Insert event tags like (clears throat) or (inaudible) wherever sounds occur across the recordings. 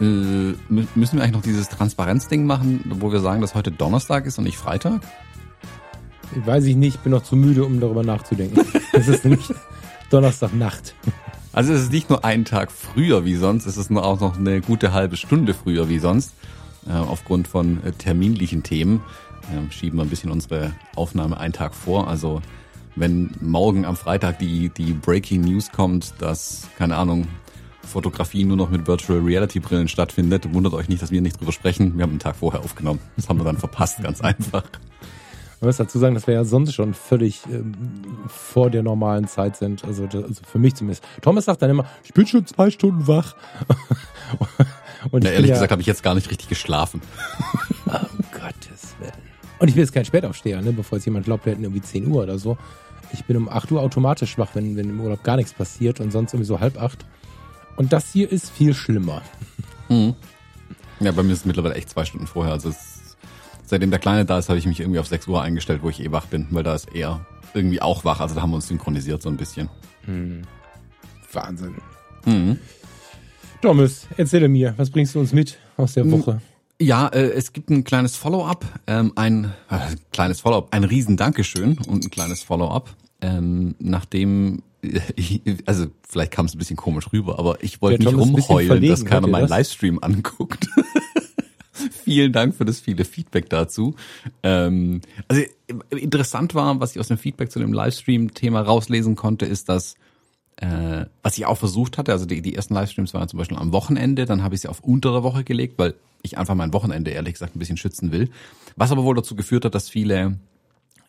Äh, müssen wir eigentlich noch dieses Transparenzding machen, wo wir sagen, dass heute Donnerstag ist und nicht Freitag? Weiß ich nicht, bin noch zu müde, um darüber nachzudenken. (laughs) es ist nämlich Donnerstagnacht. Also es ist nicht nur ein Tag früher wie sonst, es ist nur auch noch eine gute halbe Stunde früher wie sonst. Äh, aufgrund von äh, terminlichen Themen äh, schieben wir ein bisschen unsere Aufnahme einen Tag vor. Also wenn morgen am Freitag die, die Breaking News kommt, dass, keine Ahnung, Fotografie nur noch mit Virtual Reality Brillen stattfindet, wundert euch nicht, dass wir nicht drüber sprechen. Wir haben einen Tag vorher aufgenommen. Das haben wir dann verpasst, ganz (laughs) einfach. Man muss dazu sagen, dass wir ja sonst schon völlig ähm, vor der normalen Zeit sind. Also, also für mich zumindest. Thomas sagt dann immer, ich bin schon zwei Stunden wach. (laughs) Und Na, ehrlich ja, gesagt habe ich jetzt gar nicht richtig geschlafen. (laughs) um Gottes Willen. Und ich bin jetzt kein Spätaufsteher, ne, bevor jetzt jemand glaubt, wir hätten irgendwie 10 Uhr oder so. Ich bin um 8 Uhr automatisch wach, wenn, wenn im Urlaub gar nichts passiert und sonst irgendwie so halb acht. Und das hier ist viel schlimmer. Mhm. Ja, bei mir ist es mittlerweile echt zwei Stunden vorher. Also es, seitdem der Kleine da ist, habe ich mich irgendwie auf 6 Uhr eingestellt, wo ich eh wach bin, weil da ist er irgendwie auch wach. Also da haben wir uns synchronisiert so ein bisschen. Mhm. Wahnsinn. Mhm. Thomas, erzähle mir, was bringst du uns mit aus der Woche? Ja, äh, es gibt ein kleines Follow-up, ähm, ein äh, kleines Follow-up, ein riesen Dankeschön und ein kleines Follow-up, ähm, nachdem (laughs) also vielleicht kam es ein bisschen komisch rüber, aber ich wollte nicht rumheulen, dass keiner meinen das? Livestream anguckt. (laughs) Vielen Dank für das viele Feedback dazu. Ähm, also interessant war, was ich aus dem Feedback zu dem Livestream-Thema rauslesen konnte, ist, dass äh, was ich auch versucht hatte, also die, die ersten Livestreams waren zum Beispiel am Wochenende, dann habe ich sie auf untere Woche gelegt, weil ich einfach mein Wochenende ehrlich gesagt ein bisschen schützen will. Was aber wohl dazu geführt hat, dass viele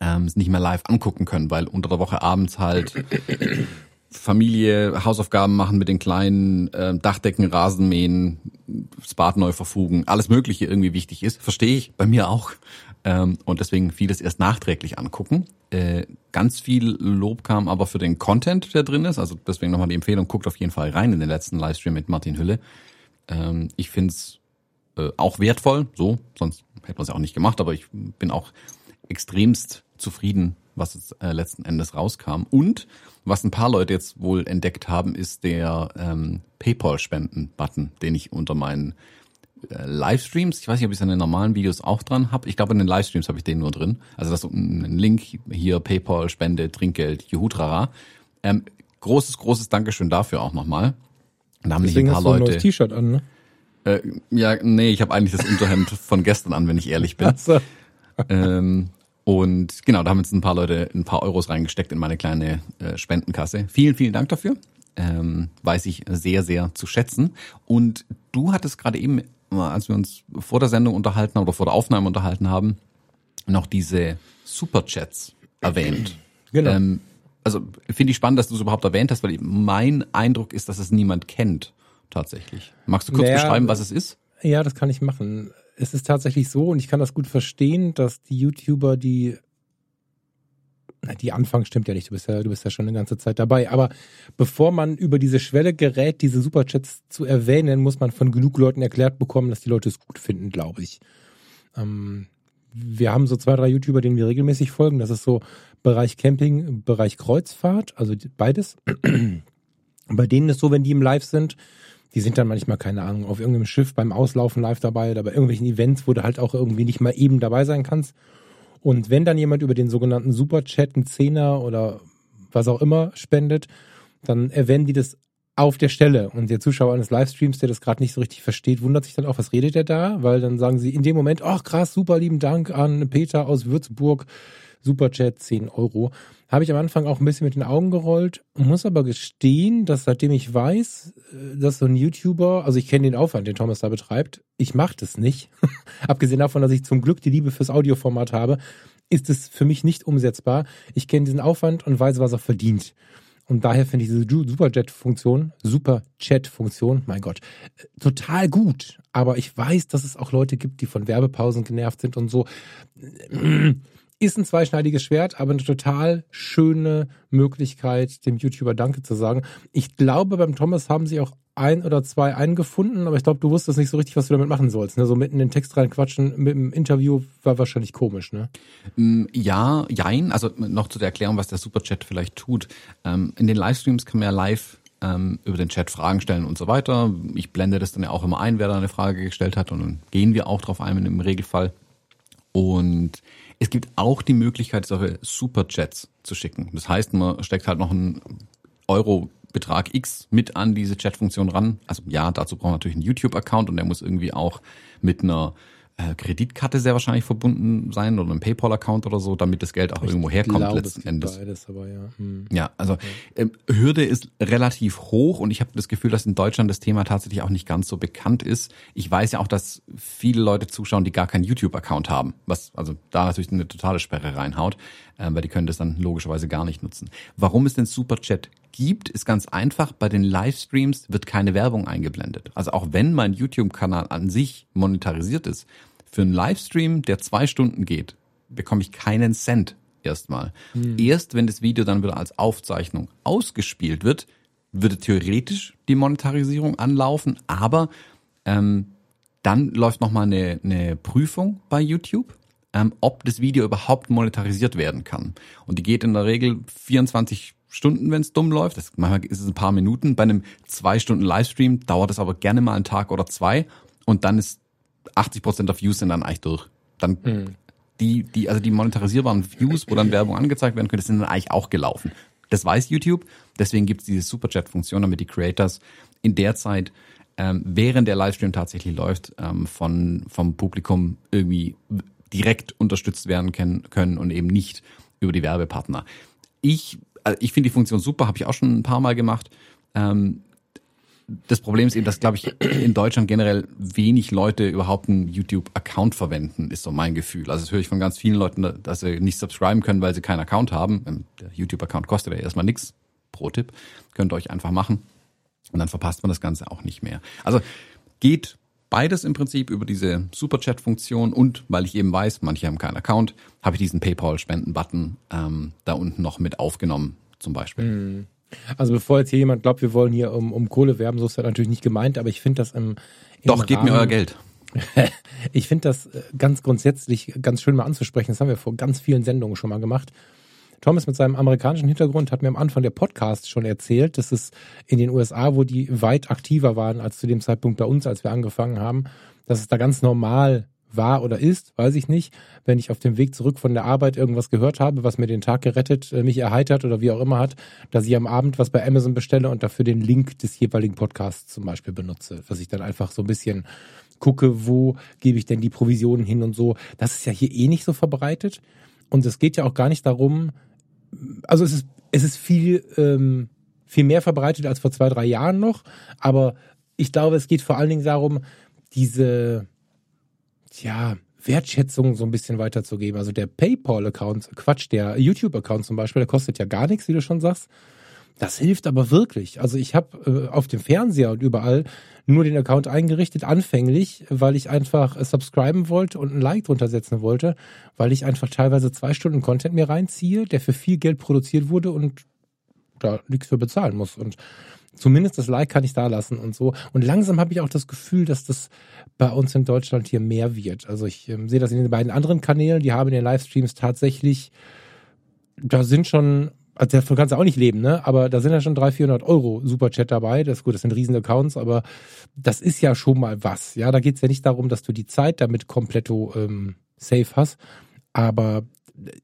ähm, es nicht mehr live angucken können, weil unter der Woche abends halt Familie, Hausaufgaben machen mit den Kleinen, äh, Dachdecken, Rasenmähen, das Bad neu verfugen, alles Mögliche irgendwie wichtig ist. Verstehe ich, bei mir auch. Ähm, und deswegen vieles erst nachträglich angucken. Äh, ganz viel Lob kam aber für den Content, der drin ist. Also deswegen nochmal die Empfehlung, guckt auf jeden Fall rein in den letzten Livestream mit Martin Hülle. Ähm, ich find's äh, auch wertvoll, so, sonst hätte man es ja auch nicht gemacht, aber ich bin auch extremst zufrieden, was jetzt äh, letzten Endes rauskam. Und was ein paar Leute jetzt wohl entdeckt haben, ist der ähm, PayPal-Spenden-Button, den ich unter meinen äh, Livestreams, ich weiß nicht, ob ich es in den normalen Videos auch dran habe. Ich glaube, in den Livestreams habe ich den nur drin. Also das ist ein Link hier, PayPal, Spende, Trinkgeld, Juhutrara. Ähm, großes, großes Dankeschön dafür auch nochmal. Da haben Deswegen ein paar hast du Leute. ein neues T-Shirt an, ne? Äh, ja, nee, ich habe eigentlich das Unterhemd von gestern an, wenn ich ehrlich bin. Ach so. ähm, und genau, da haben jetzt ein paar Leute ein paar Euros reingesteckt in meine kleine äh, Spendenkasse. Vielen, vielen Dank dafür. Ähm, weiß ich sehr, sehr zu schätzen. Und du hattest gerade eben als wir uns vor der Sendung unterhalten haben oder vor der Aufnahme unterhalten haben, noch diese Superchats erwähnt. Genau. Ähm, also finde ich spannend, dass du es überhaupt erwähnt hast, weil mein Eindruck ist, dass es niemand kennt tatsächlich. Magst du kurz naja, beschreiben, was es ist? Ja, das kann ich machen. Es ist tatsächlich so, und ich kann das gut verstehen, dass die YouTuber, die die Anfang stimmt ja nicht, du bist ja, du bist ja schon eine ganze Zeit dabei. Aber bevor man über diese Schwelle gerät, diese Superchats zu erwähnen, muss man von genug Leuten erklärt bekommen, dass die Leute es gut finden, glaube ich. Ähm, wir haben so zwei, drei YouTuber, denen wir regelmäßig folgen. Das ist so Bereich Camping, Bereich Kreuzfahrt, also beides. (clears throat) Bei denen ist so, wenn die im Live sind, die sind dann manchmal, keine Ahnung, auf irgendeinem Schiff beim Auslaufen live dabei oder bei irgendwelchen Events, wo du halt auch irgendwie nicht mal eben dabei sein kannst. Und wenn dann jemand über den sogenannten Superchat einen Zehner oder was auch immer spendet, dann erwähnen die das auf der Stelle. Und der Zuschauer eines Livestreams, der das gerade nicht so richtig versteht, wundert sich dann auch, was redet der da? Weil dann sagen sie in dem Moment, ach krass, super lieben Dank an Peter aus Würzburg. Superchat 10 Euro. Habe ich am Anfang auch ein bisschen mit den Augen gerollt, muss aber gestehen, dass seitdem ich weiß, äh, dass so ein YouTuber, also ich kenne den Aufwand, den Thomas da betreibt, ich mache das nicht. (laughs) Abgesehen davon, dass ich zum Glück die Liebe fürs Audioformat habe, ist es für mich nicht umsetzbar. Ich kenne diesen Aufwand und weiß, was er verdient. Und daher finde ich diese Superjet-Funktion, Super-Chat-Funktion, mein Gott, äh, total gut. Aber ich weiß, dass es auch Leute gibt, die von Werbepausen genervt sind und so. Ist ein zweischneidiges Schwert, aber eine total schöne Möglichkeit, dem YouTuber Danke zu sagen. Ich glaube, beim Thomas haben sie auch ein oder zwei eingefunden, aber ich glaube, du wusstest nicht so richtig, was du damit machen sollst. Ne? So mitten in den Text reinquatschen mit dem Interview war wahrscheinlich komisch, ne? Mm, ja, jein. Also noch zu der Erklärung, was der Superchat vielleicht tut. Ähm, in den Livestreams kann man ja live ähm, über den Chat Fragen stellen und so weiter. Ich blende das dann ja auch immer ein, wer da eine Frage gestellt hat und dann gehen wir auch drauf ein im Regelfall. Und es gibt auch die Möglichkeit, solche Superchats zu schicken. Das heißt, man steckt halt noch einen Euro Betrag X mit an diese Chatfunktion ran. Also ja, dazu braucht man natürlich einen YouTube-Account und der muss irgendwie auch mit einer äh, Kreditkarte sehr wahrscheinlich verbunden sein oder einem PayPal-Account oder so, damit das Geld auch ich irgendwo herkommt glaube, letzten Endes. Beides, aber ja. Hm. ja, also äh, Hürde ist relativ hoch und ich habe das Gefühl, dass in Deutschland das Thema tatsächlich auch nicht ganz so bekannt ist. Ich weiß ja auch, dass viele Leute zuschauen, die gar keinen YouTube-Account haben, was also da natürlich eine totale Sperre reinhaut, äh, weil die können das dann logischerweise gar nicht nutzen. Warum es den Superchat gibt, ist ganz einfach. Bei den Livestreams wird keine Werbung eingeblendet. Also auch wenn mein YouTube-Kanal an sich monetarisiert ist, für einen Livestream, der zwei Stunden geht, bekomme ich keinen Cent erstmal. Hm. Erst wenn das Video dann wieder als Aufzeichnung ausgespielt wird, würde theoretisch die Monetarisierung anlaufen, aber ähm, dann läuft nochmal eine, eine Prüfung bei YouTube, ähm, ob das Video überhaupt monetarisiert werden kann. Und die geht in der Regel 24 Stunden, wenn es dumm läuft. Das, manchmal ist es ein paar Minuten. Bei einem zwei Stunden Livestream dauert es aber gerne mal einen Tag oder zwei und dann ist 80 Prozent der Views sind dann eigentlich durch. Dann mhm. die, die, also die monetarisierbaren Views, wo dann Werbung angezeigt werden könnte, sind dann eigentlich auch gelaufen. Das weiß YouTube. Deswegen gibt es diese Superchat-Funktion, damit die Creators in der Zeit, ähm, während der Livestream tatsächlich läuft, ähm, von, vom Publikum irgendwie direkt unterstützt werden können, können und eben nicht über die Werbepartner. Ich also ich finde die Funktion super, habe ich auch schon ein paar Mal gemacht. Ähm, das Problem ist eben, dass, glaube ich, in Deutschland generell wenig Leute überhaupt einen YouTube-Account verwenden, ist so mein Gefühl. Also das höre ich von ganz vielen Leuten, dass sie nicht subscriben können, weil sie keinen Account haben. Ähm, der YouTube-Account kostet ja erstmal nichts. Pro Tipp. Könnt ihr euch einfach machen. Und dann verpasst man das Ganze auch nicht mehr. Also geht beides im Prinzip über diese Superchat-Funktion und weil ich eben weiß, manche haben keinen Account, habe ich diesen PayPal-Spenden-Button ähm, da unten noch mit aufgenommen, zum Beispiel. Hm. Also bevor jetzt hier jemand glaubt, wir wollen hier um, um Kohle werben, so ist das natürlich nicht gemeint, aber ich finde das im, im Doch, gebt mir euer Geld. (laughs) ich finde das äh, ganz grundsätzlich ganz schön mal anzusprechen. Das haben wir vor ganz vielen Sendungen schon mal gemacht. Thomas mit seinem amerikanischen Hintergrund hat mir am Anfang der Podcast schon erzählt, dass es in den USA, wo die weit aktiver waren als zu dem Zeitpunkt bei uns, als wir angefangen haben, dass es da ganz normal war oder ist, weiß ich nicht. Wenn ich auf dem Weg zurück von der Arbeit irgendwas gehört habe, was mir den Tag gerettet, äh, mich erheitert oder wie auch immer hat, dass ich am Abend was bei Amazon bestelle und dafür den Link des jeweiligen Podcasts zum Beispiel benutze, was ich dann einfach so ein bisschen gucke, wo gebe ich denn die Provisionen hin und so. Das ist ja hier eh nicht so verbreitet. Und es geht ja auch gar nicht darum, also es ist, es ist viel, ähm, viel mehr verbreitet als vor zwei, drei Jahren noch, aber ich glaube, es geht vor allen Dingen darum, diese, ja, Wertschätzung so ein bisschen weiterzugeben. Also der PayPal-Account, Quatsch, der YouTube-Account zum Beispiel, der kostet ja gar nichts, wie du schon sagst. Das hilft aber wirklich. Also ich habe äh, auf dem Fernseher und überall nur den Account eingerichtet, anfänglich, weil ich einfach äh, subscriben wollte und ein Like drunter setzen wollte, weil ich einfach teilweise zwei Stunden Content mir reinziehe, der für viel Geld produziert wurde und da nichts für bezahlen muss. Und zumindest das Like kann ich da lassen und so. Und langsam habe ich auch das Gefühl, dass das bei uns in Deutschland hier mehr wird. Also ich ähm, sehe das in den beiden anderen Kanälen, die haben in den Livestreams tatsächlich, da sind schon also davon kannst du auch nicht leben, ne? Aber da sind ja schon 300, 400 Euro Superchat dabei. Das ist gut, das sind riesen Accounts, aber das ist ja schon mal was. Ja, da geht's ja nicht darum, dass du die Zeit damit komplett ähm, safe hast. Aber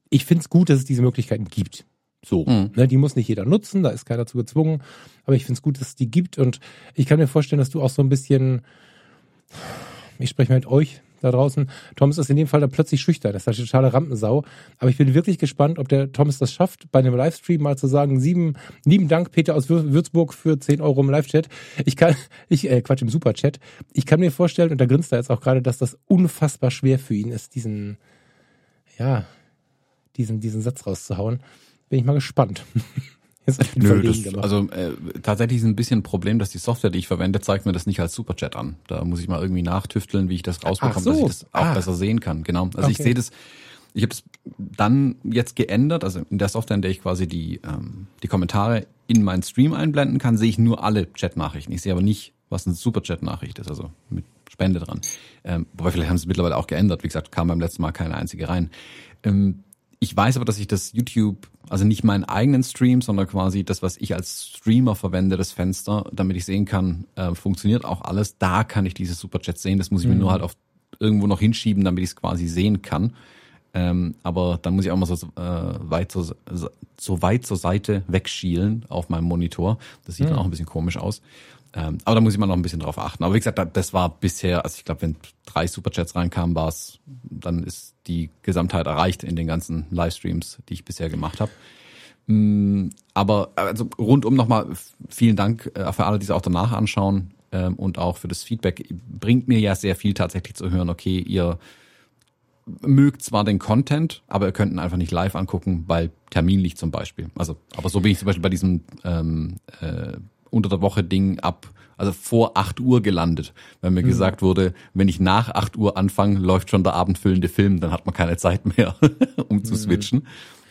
ich find's gut, dass es diese Möglichkeiten gibt. So. Mhm. Ne, die muss nicht jeder nutzen, da ist keiner zu gezwungen. Aber ich find's gut, dass es die gibt. Und ich kann mir vorstellen, dass du auch so ein bisschen, ich spreche mit euch, da draußen. Thomas ist in dem Fall dann plötzlich schüchtern. Das ist eine totale Rampensau. Aber ich bin wirklich gespannt, ob der Thomas das schafft, bei einem Livestream mal zu sagen, sieben, lieben Dank, Peter aus Würzburg, für 10 Euro im Live-Chat. Ich kann, (laughs) ich, äh, Quatsch, im Superchat. Ich kann mir vorstellen, und da grinst er jetzt auch gerade, dass das unfassbar schwer für ihn ist, diesen, ja, diesen, diesen Satz rauszuhauen. Bin ich mal gespannt. (laughs) Nö, das, also äh, tatsächlich ist ein bisschen ein Problem, dass die Software, die ich verwende, zeigt mir das nicht als Superchat an. Da muss ich mal irgendwie nachtüfteln, wie ich das rausbekomme, so. dass ich das auch ah. besser sehen kann. Genau. Also okay. ich sehe das, ich habe es dann jetzt geändert, also in der Software, in der ich quasi die, ähm, die Kommentare in meinen Stream einblenden kann, sehe ich nur alle Chat-Nachrichten. Ich sehe aber nicht, was eine Superchat-Nachricht ist, also mit Spende dran. Ähm, wobei vielleicht haben sie es mittlerweile auch geändert. Wie gesagt, kam beim letzten Mal keine einzige rein. Ähm, ich weiß aber, dass ich das YouTube, also nicht meinen eigenen Stream, sondern quasi das, was ich als Streamer verwende, das Fenster, damit ich sehen kann, äh, funktioniert auch alles. Da kann ich diese Superchats sehen. Das muss ich mhm. mir nur halt auf irgendwo noch hinschieben, damit ich es quasi sehen kann. Ähm, aber dann muss ich auch mal so äh, weit so, so weit zur Seite wegschielen auf meinem Monitor. Das sieht mhm. dann auch ein bisschen komisch aus. Ähm, aber da muss ich mal noch ein bisschen drauf achten. Aber wie gesagt, das war bisher, also ich glaube, wenn drei Superchats reinkamen, war es, dann ist die Gesamtheit erreicht in den ganzen Livestreams, die ich bisher gemacht habe. Mm, aber also rundum nochmal vielen Dank äh, für alle, die es auch danach anschauen ähm, und auch für das Feedback. Bringt mir ja sehr viel tatsächlich zu hören, okay, ihr mögt zwar den Content, aber ihr könnt ihn einfach nicht live angucken, weil terminlich zum Beispiel. Also, aber so bin ich zum Beispiel bei diesem ähm, äh, unter der Woche Ding ab, also vor 8 Uhr gelandet, weil mir mhm. gesagt wurde, wenn ich nach 8 Uhr anfange, läuft schon der abendfüllende Film, dann hat man keine Zeit mehr, (laughs) um zu mhm. switchen.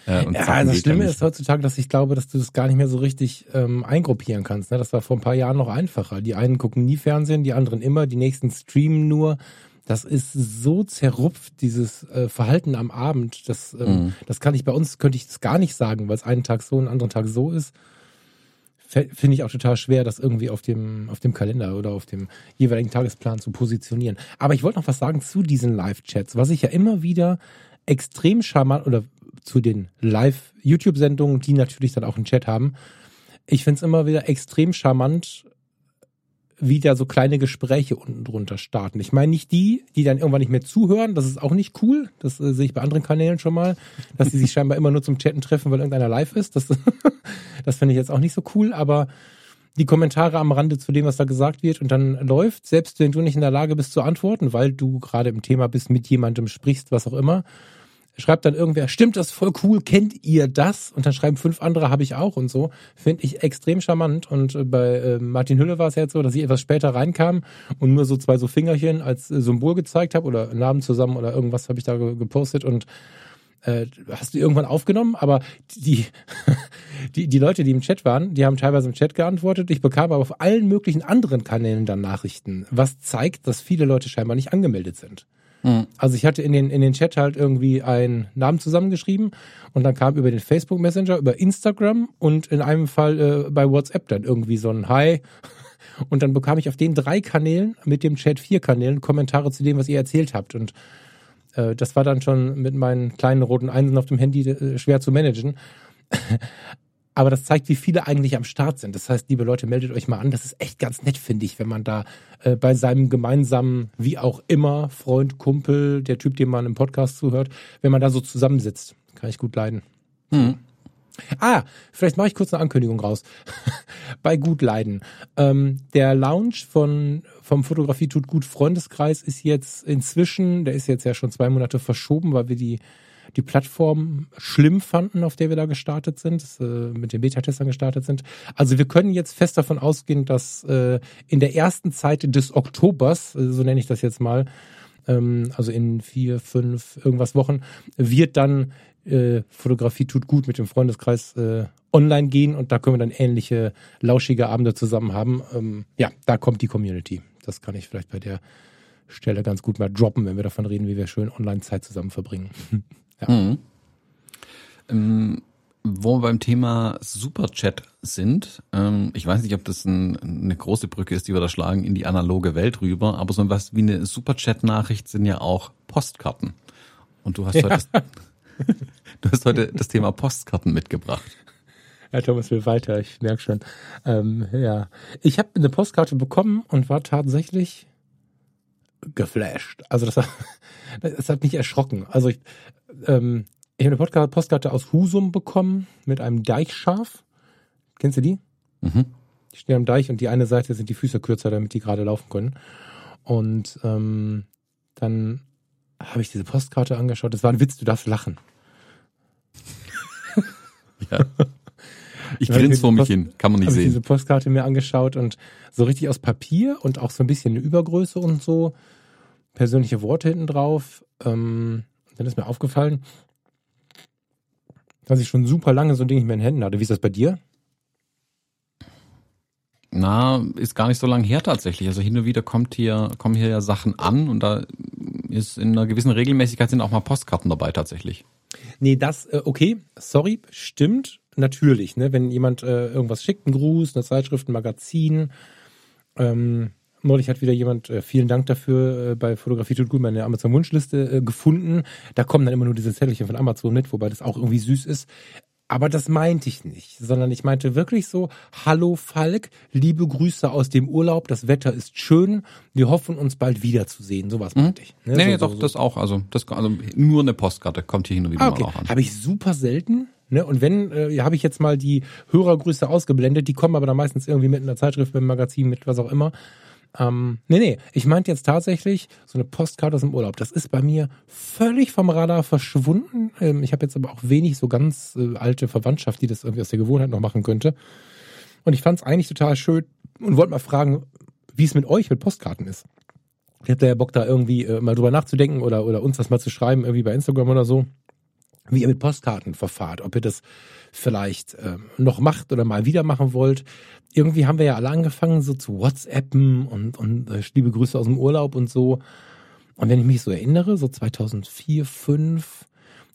Äh, und ja, also das Schlimme ist heutzutage, dass ich glaube, dass du das gar nicht mehr so richtig ähm, eingruppieren kannst. Ne? Das war vor ein paar Jahren noch einfacher. Die einen gucken nie Fernsehen, die anderen immer, die nächsten streamen nur. Das ist so zerrupft, dieses äh, Verhalten am Abend. Das, ähm, mhm. das kann ich bei uns, könnte ich das gar nicht sagen, weil es einen Tag so, einen anderen Tag so ist finde ich auch total schwer, das irgendwie auf dem, auf dem Kalender oder auf dem jeweiligen Tagesplan zu positionieren. Aber ich wollte noch was sagen zu diesen Live-Chats, was ich ja immer wieder extrem charmant oder zu den Live-YouTube-Sendungen, die natürlich dann auch einen Chat haben. Ich finde es immer wieder extrem charmant, wieder so kleine Gespräche unten drunter starten. Ich meine nicht die, die dann irgendwann nicht mehr zuhören, das ist auch nicht cool. Das äh, sehe ich bei anderen Kanälen schon mal, dass die sich (laughs) scheinbar immer nur zum Chatten treffen, weil irgendeiner live ist. Das, (laughs) das finde ich jetzt auch nicht so cool, aber die Kommentare am Rande zu dem, was da gesagt wird und dann läuft, selbst wenn du nicht in der Lage bist zu antworten, weil du gerade im Thema bist, mit jemandem sprichst, was auch immer, schreibt dann irgendwer, stimmt das voll cool, kennt ihr das? Und dann schreiben fünf andere, habe ich auch und so. Finde ich extrem charmant. Und äh, bei äh, Martin Hülle war es jetzt so, dass ich etwas später reinkam und nur so zwei so Fingerchen als äh, Symbol gezeigt habe oder Namen zusammen oder irgendwas habe ich da gepostet und äh, hast du irgendwann aufgenommen, aber die, (laughs) die, die Leute, die im Chat waren, die haben teilweise im Chat geantwortet. Ich bekam aber auf allen möglichen anderen Kanälen dann Nachrichten, was zeigt, dass viele Leute scheinbar nicht angemeldet sind. Mhm. Also ich hatte in den, in den Chat halt irgendwie einen Namen zusammengeschrieben und dann kam über den Facebook Messenger, über Instagram und in einem Fall äh, bei WhatsApp dann irgendwie so ein Hi. (laughs) Und dann bekam ich auf den drei Kanälen mit dem Chat vier Kanälen Kommentare zu dem, was ihr erzählt habt. Und äh, das war dann schon mit meinen kleinen roten Einsen auf dem Handy äh, schwer zu managen. (laughs) Aber das zeigt, wie viele eigentlich am Start sind. Das heißt, liebe Leute, meldet euch mal an. Das ist echt ganz nett, finde ich, wenn man da äh, bei seinem gemeinsamen, wie auch immer, Freund, Kumpel, der Typ, dem man im Podcast zuhört, wenn man da so zusammensitzt. Kann ich gut leiden. Hm. Ah, vielleicht mache ich kurz eine Ankündigung raus. (laughs) bei Gut Leiden. Ähm, der Lounge von vom Fotografie tut gut Freundeskreis ist jetzt inzwischen, der ist jetzt ja schon zwei Monate verschoben, weil wir die die Plattform schlimm fanden, auf der wir da gestartet sind, äh, mit den Beta-Testern gestartet sind. Also wir können jetzt fest davon ausgehen, dass äh, in der ersten Zeit des Oktobers, äh, so nenne ich das jetzt mal, ähm, also in vier, fünf, irgendwas Wochen, wird dann äh, Fotografie tut gut mit dem Freundeskreis äh, online gehen und da können wir dann ähnliche lauschige Abende zusammen haben. Ähm, ja, da kommt die Community. Das kann ich vielleicht bei der Stelle ganz gut mal droppen, wenn wir davon reden, wie wir schön online Zeit zusammen verbringen. (laughs) Ja. Mhm. Ähm, wo wir beim Thema Superchat sind, ähm, ich weiß nicht, ob das ein, eine große Brücke ist, die wir da schlagen in die analoge Welt rüber, aber so was wie eine Superchat-Nachricht sind ja auch Postkarten. Und du hast, ja. heute, das, (laughs) du hast heute das Thema Postkarten mitgebracht. Ja, Thomas will weiter, ich merke schon. Ähm, ja, ich habe eine Postkarte bekommen und war tatsächlich geflasht. Also das, das hat mich erschrocken. Also ich, ähm, ich habe eine Postkarte aus Husum bekommen mit einem Deichschaf. Kennst du die? Mhm. Die stehen am Deich und die eine Seite sind die Füße kürzer, damit die gerade laufen können. Und ähm, dann habe ich diese Postkarte angeschaut. Das war ein Witz, du darfst lachen. (laughs) ja. Ich grinse vor mich Post, hin, kann man nicht sehen. Ich diese Postkarte mir angeschaut und so richtig aus Papier und auch so ein bisschen eine Übergröße und so. Persönliche Worte hinten drauf. Ähm, dann ist mir aufgefallen, dass ich schon super lange so ein Ding nicht mehr in Händen hatte. Wie ist das bei dir? Na, ist gar nicht so lange her tatsächlich. Also hin und wieder kommt hier, kommen hier ja Sachen an und da ist in einer gewissen Regelmäßigkeit sind auch mal Postkarten dabei tatsächlich. Nee, das, äh, okay, sorry, stimmt, natürlich, ne, wenn jemand äh, irgendwas schickt, einen Gruß, eine Zeitschrift, ein Magazin, ähm, neulich hat wieder jemand, äh, vielen Dank dafür, äh, bei Fotografie tut gut meine Amazon-Wunschliste äh, gefunden, da kommen dann immer nur diese Zettelchen von Amazon mit, wobei das auch irgendwie süß ist, aber das meinte ich nicht, sondern ich meinte wirklich so, hallo Falk, liebe Grüße aus dem Urlaub, das Wetter ist schön, wir hoffen uns bald wiederzusehen, sowas meinte ich. Ne? Nee, nee, so, doch, so, so. das auch. Also, das, also nur eine Postkarte kommt hier hin und wieder Ah, okay. mal auch an. Habe ich super selten. Ne? Und wenn, äh, habe ich jetzt mal die Hörergrüße ausgeblendet, die kommen aber dann meistens irgendwie mit einer Zeitschrift, mit einem Magazin, mit was auch immer. Ähm, nee, nee, ich meinte jetzt tatsächlich so eine Postkarte aus dem Urlaub. Das ist bei mir völlig vom Radar verschwunden. Ähm, ich habe jetzt aber auch wenig so ganz äh, alte Verwandtschaft, die das irgendwie aus der Gewohnheit noch machen könnte. Und ich fand es eigentlich total schön und wollte mal fragen, wie es mit euch mit Postkarten ist. Ich hätte ja Bock, da irgendwie äh, mal drüber nachzudenken oder, oder uns das mal zu schreiben, irgendwie bei Instagram oder so, wie ihr mit Postkarten verfahrt, ob ihr das vielleicht ähm, noch macht oder mal wieder machen wollt. Irgendwie haben wir ja alle angefangen, so zu WhatsAppen und, und äh, liebe Grüße aus dem Urlaub und so. Und wenn ich mich so erinnere, so 2004, 2005,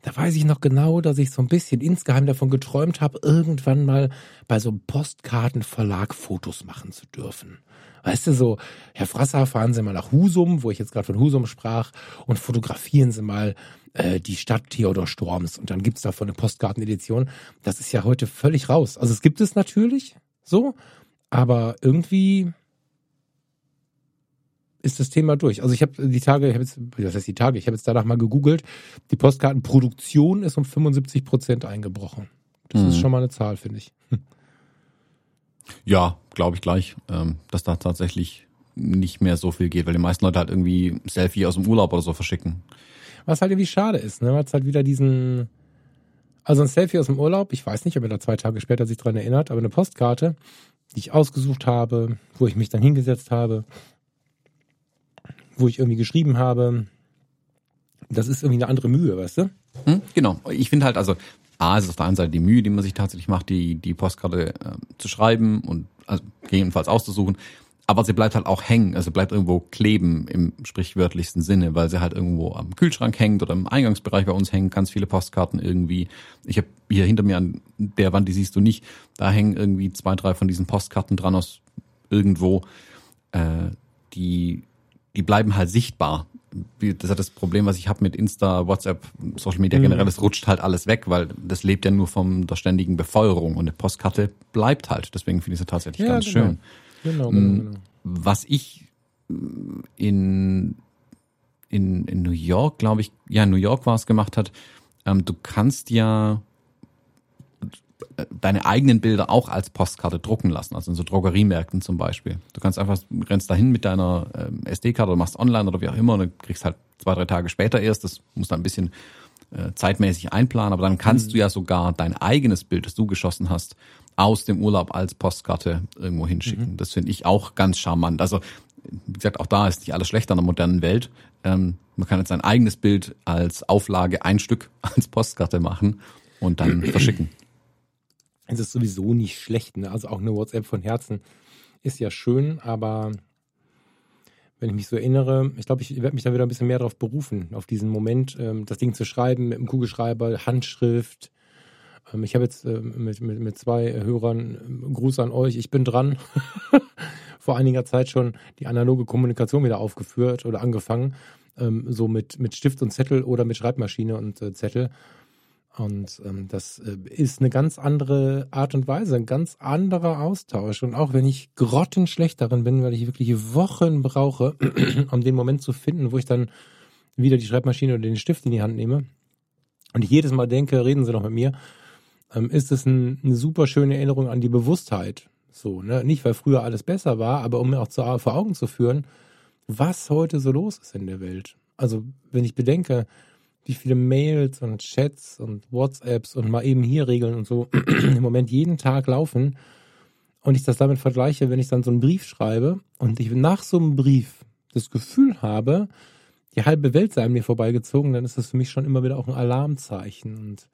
da weiß ich noch genau, dass ich so ein bisschen insgeheim davon geträumt habe, irgendwann mal bei so einem Postkartenverlag Fotos machen zu dürfen. Weißt du, so, Herr Frasser, fahren Sie mal nach Husum, wo ich jetzt gerade von Husum sprach, und fotografieren Sie mal äh, die Stadt Theodor Storms. Und dann gibt's davon eine Postkartenedition. Das ist ja heute völlig raus. Also es gibt es natürlich so, aber irgendwie ist das Thema durch. Also ich habe die Tage, ich habe jetzt, das heißt die Tage, ich habe jetzt danach mal gegoogelt, die Postkartenproduktion ist um 75 Prozent eingebrochen. Das Mhm. ist schon mal eine Zahl, finde ich. Ja, glaube ich gleich, ähm, dass da tatsächlich nicht mehr so viel geht, weil die meisten Leute halt irgendwie Selfie aus dem Urlaub oder so verschicken. Was halt irgendwie schade ist, ne? Man hat halt wieder diesen, also ein Selfie aus dem Urlaub, ich weiß nicht, ob er da zwei Tage später sich dran erinnert, aber eine Postkarte, die ich ausgesucht habe, wo ich mich dann hingesetzt habe, wo ich irgendwie geschrieben habe, das ist irgendwie eine andere Mühe, weißt du? Hm? Genau. Ich finde halt, also, A, ist auf der einen Seite die Mühe, die man sich tatsächlich macht, die, die Postkarte äh, zu schreiben und also, gegebenenfalls auszusuchen. Aber sie bleibt halt auch hängen, also bleibt irgendwo kleben im sprichwörtlichsten Sinne, weil sie halt irgendwo am Kühlschrank hängt oder im Eingangsbereich bei uns hängen ganz viele Postkarten irgendwie. Ich habe hier hinter mir an der Wand, die siehst du nicht, da hängen irgendwie zwei, drei von diesen Postkarten dran aus irgendwo. Äh, die, die bleiben halt sichtbar. Das ist ja das Problem, was ich habe mit Insta, WhatsApp, Social Media generell, es rutscht halt alles weg, weil das lebt ja nur von der ständigen Befeuerung und eine Postkarte bleibt halt. Deswegen finde ich sie tatsächlich Ja, ganz genau. schön. Genau, Mm. genau, genau. Was ich mm, in, in, in New York, glaube ich, ja, in New York war es gemacht hat, ähm, du kannst ja deine eigenen Bilder auch als Postkarte drucken lassen, also in so Drogeriemärkten zum Beispiel. Du kannst einfach, rennst dahin mit deiner ähm, SD-Karte oder machst online oder wie auch immer und dann kriegst halt zwei, drei Tage später erst, das muss dann ein bisschen äh, zeitmäßig einplanen, aber dann kannst du ja sogar dein eigenes Bild, das du geschossen hast, aus dem Urlaub als Postkarte irgendwo hinschicken. Das finde ich auch ganz charmant. Also, wie gesagt, auch da ist nicht alles schlecht an der modernen Welt. Ähm, man kann jetzt sein eigenes Bild als Auflage ein Stück (laughs) als Postkarte machen und dann verschicken. Ist sowieso nicht schlecht, ne? Also auch eine WhatsApp von Herzen ist ja schön, aber wenn ich mich so erinnere, ich glaube, ich werde mich da wieder ein bisschen mehr darauf berufen, auf diesen Moment, ähm, das Ding zu schreiben mit dem Kugelschreiber, Handschrift. Ähm, ich habe jetzt ähm, mit, mit, mit zwei Hörern ähm, Gruß an euch, ich bin dran. (laughs) Vor einiger Zeit schon die analoge Kommunikation wieder aufgeführt oder angefangen, ähm, so mit, mit Stift und Zettel oder mit Schreibmaschine und äh, Zettel. Und ähm, das äh, ist eine ganz andere Art und Weise, ein ganz anderer Austausch. Und auch wenn ich grottenschlecht darin bin, weil ich wirklich Wochen brauche, (clears throat) um den Moment zu finden, wo ich dann wieder die Schreibmaschine oder den Stift in die Hand nehme und ich jedes Mal denke, reden Sie doch mit mir, ähm, ist es ein, eine super schöne Erinnerung an die Bewusstheit. So, ne? Nicht, weil früher alles besser war, aber um mir auch zu, vor Augen zu führen, was heute so los ist in der Welt. Also, wenn ich bedenke, wie viele Mails und Chats und WhatsApps und mal eben hier regeln und so (clears throat) im Moment jeden Tag laufen und ich das damit vergleiche, wenn ich dann so einen Brief schreibe und ich nach so einem Brief das Gefühl habe, die halbe Welt sei an mir vorbeigezogen, dann ist das für mich schon immer wieder auch ein Alarmzeichen. Und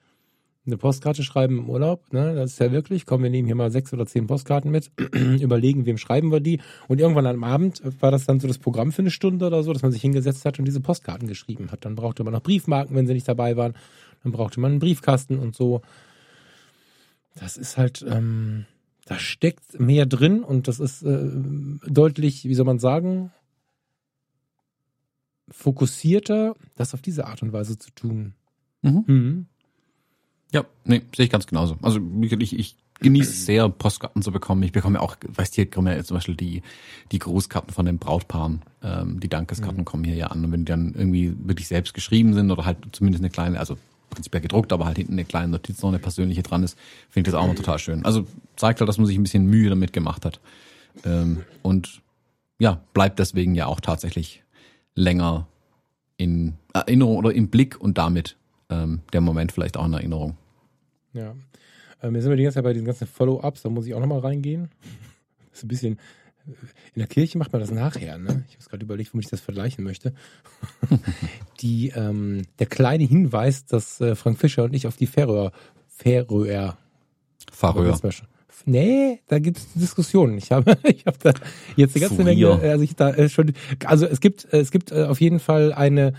eine Postkarte schreiben im Urlaub, ne, das ist ja wirklich, komm, wir nehmen hier mal sechs oder zehn Postkarten mit, (clears throat) überlegen, wem schreiben wir die. Und irgendwann am Abend war das dann so das Programm für eine Stunde oder so, dass man sich hingesetzt hat und diese Postkarten geschrieben hat. Dann brauchte man noch Briefmarken, wenn sie nicht dabei waren. Dann brauchte man einen Briefkasten und so. Das ist halt, ähm, da steckt mehr drin und das ist äh, deutlich, wie soll man sagen, fokussierter, das auf diese Art und Weise zu tun. Mhm. Mhm. Ja, nee, sehe ich ganz genauso. Also ich, ich genieße sehr, Postkarten zu bekommen. Ich bekomme ja auch, weißt du, hier kommen ja zum Beispiel die, die Grußkarten von den Brautpaaren. Ähm, die Dankeskarten mhm. kommen hier ja an. Und wenn die dann irgendwie wirklich selbst geschrieben sind oder halt zumindest eine kleine, also prinzipiell gedruckt, aber halt hinten eine kleine Notiz noch eine persönliche dran ist, finde ich das auch mal total schön. Also zeigt halt, dass man sich ein bisschen Mühe damit gemacht hat. Ähm, und ja, bleibt deswegen ja auch tatsächlich länger in Erinnerung oder im Blick und damit ähm, der Moment vielleicht auch in Erinnerung. Ja. Ähm, jetzt sind wir die ganze Zeit bei diesen ganzen Follow-ups, da muss ich auch nochmal reingehen. Das (laughs) ist ein bisschen, äh, in der Kirche macht man das nachher, ne? Ich habe gerade überlegt, womit ich das vergleichen möchte. (laughs) die, ähm, der kleine Hinweis, dass äh, Frank Fischer und ich auf die Färöer, Färöer, Färöer. Nee, da gibt es Diskussionen. Ich habe, (laughs) ich habe da jetzt eine ganze Menge, also ich da äh, schon, also es gibt, es gibt äh, auf jeden Fall eine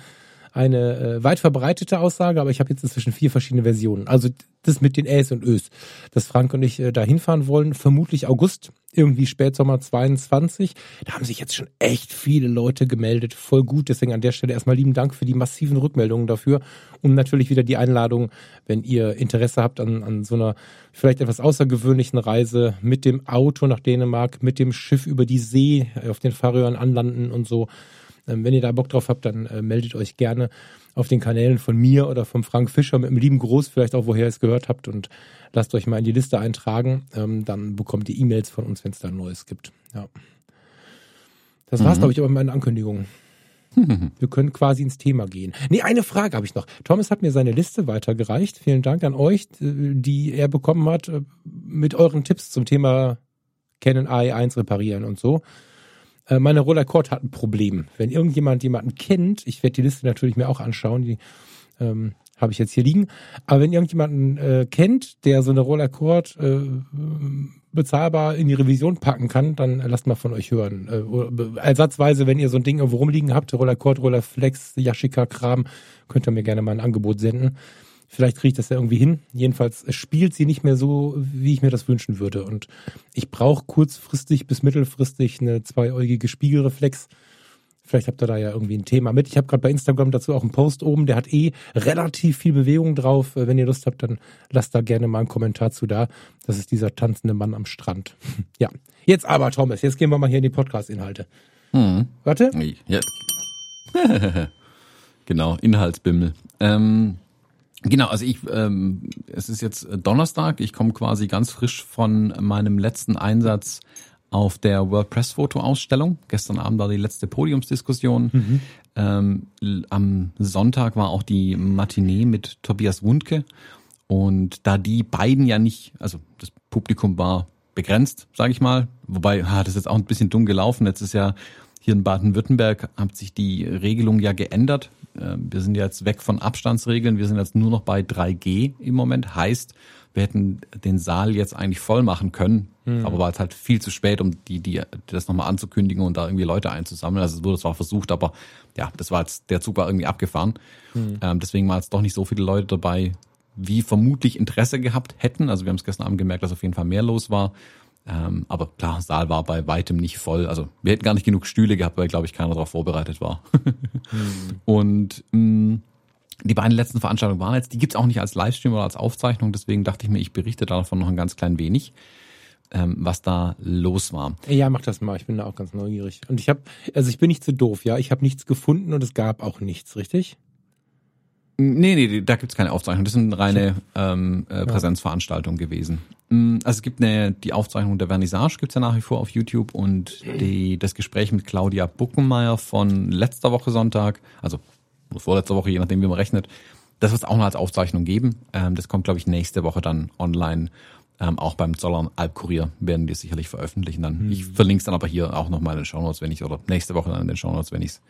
eine äh, weit verbreitete Aussage, aber ich habe jetzt inzwischen vier verschiedene Versionen. Also das mit den Äs und Ös, dass Frank und ich äh, da hinfahren wollen, vermutlich August, irgendwie Spätsommer 22. Da haben sich jetzt schon echt viele Leute gemeldet, voll gut. Deswegen an der Stelle erstmal lieben Dank für die massiven Rückmeldungen dafür und natürlich wieder die Einladung, wenn ihr Interesse habt an, an so einer vielleicht etwas außergewöhnlichen Reise mit dem Auto nach Dänemark, mit dem Schiff über die See auf den Färöern anlanden und so ähm, wenn ihr da Bock drauf habt, dann äh, meldet euch gerne auf den Kanälen von mir oder vom Frank Fischer mit einem lieben Gruß, vielleicht auch woher ihr es gehört habt und lasst euch mal in die Liste eintragen. Ähm, dann bekommt ihr E-Mails von uns, wenn es da Neues gibt. Ja. Das war's, mhm. glaube ich, aber mit meinen Ankündigungen. (laughs) Wir können quasi ins Thema gehen. Nee, eine Frage habe ich noch. Thomas hat mir seine Liste weitergereicht. Vielen Dank an euch, die er bekommen hat äh, mit euren Tipps zum Thema Canon AI1 reparieren und so. Äh, meine Roller Court hat ein Problem. Wenn irgendjemand jemanden kennt, ich werde die Liste natürlich mir auch anschauen, die ähm, habe ich jetzt hier liegen. Aber wenn irgendjemanden äh, kennt, der so eine Roller Court äh, bezahlbar in die Revision packen kann, dann lasst mal von euch hören. Äh, ersatzweise, wenn ihr so ein Ding irgendwo rumliegen habt, Roller Court, Roller Flex, Yashica Kram, könnt ihr mir gerne mal ein Angebot senden. Vielleicht kriege ich das ja irgendwie hin. Jedenfalls spielt sie nicht mehr so, wie ich mir das wünschen würde. Und ich brauche kurzfristig bis mittelfristig eine zweieugige Spiegelreflex. Vielleicht habt ihr da ja irgendwie ein Thema mit. Ich habe gerade bei Instagram dazu auch einen Post oben, der hat eh relativ viel Bewegung drauf. Wenn ihr Lust habt, dann lasst da gerne mal einen Kommentar zu da. Das ist dieser tanzende Mann am Strand. (laughs) ja. Jetzt aber, Thomas, jetzt gehen wir mal hier in die Podcast-Inhalte. Hm. Warte. Ja. (laughs) genau, Inhaltsbimmel. Ähm, Genau, also ich, ähm, es ist jetzt Donnerstag, ich komme quasi ganz frisch von meinem letzten Einsatz auf der WordPress-Foto-Ausstellung. Gestern Abend war die letzte Podiumsdiskussion. Mhm. Ähm, am Sonntag war auch die Matinee mit Tobias Wundke. Und da die beiden ja nicht, also das Publikum war begrenzt, sage ich mal, wobei ah, das ist jetzt auch ein bisschen dumm gelaufen. Jetzt ist ja hier in Baden-Württemberg hat sich die Regelung ja geändert. Ähm, wir sind jetzt weg von Abstandsregeln, wir sind jetzt nur noch bei 3G im Moment. Heißt, wir hätten den Saal jetzt eigentlich voll machen können, mhm. aber war es halt viel zu spät, um die, die das nochmal anzukündigen und da irgendwie Leute einzusammeln. Also es wurde zwar versucht, aber ja, das war jetzt, der Zug war irgendwie abgefahren. Mhm. Ähm, deswegen war jetzt doch nicht so viele Leute dabei, wie vermutlich Interesse gehabt hätten. Also wir haben es gestern Abend gemerkt, dass auf jeden Fall mehr los war. Ähm, aber klar, Saal war bei weitem nicht voll. Also wir hätten gar nicht genug Stühle gehabt, weil, glaube ich, keiner darauf vorbereitet war. (laughs) hm. Und mh, mm, die beiden letzten Veranstaltungen waren jetzt, die gibt's auch nicht als Livestream oder als Aufzeichnung, deswegen dachte ich mir, ich berichte davon noch ein ganz klein wenig, ähm, was da los war. Ja, mach das mal, ich bin da auch ganz neugierig. Und ich habe, also ich bin nicht zu doof, ja, ich habe nichts gefunden und es gab auch nichts, richtig? Nee, nee, da gibt's keine Aufzeichnung. Das sind reine ähm, äh, Präsenzveranstaltungen gewesen. Mm, also es gibt eine, die Aufzeichnung der Vernissage gibt's ja nach wie vor auf YouTube und die, das Gespräch mit Claudia Buckenmeier von letzter Woche Sonntag, also oder vorletzte Woche, je nachdem, wie man rechnet. Das wird es auch noch als Aufzeichnung geben. Ähm, das kommt, glaube ich, nächste Woche dann online. Ähm, auch beim Zollern Albkurier werden die sicherlich veröffentlichen. Dann. Hm. Ich verlinke es dann aber hier auch nochmal in den Shownotes, wenn ich, oder nächste Woche dann in den Shownotes, wenn ich es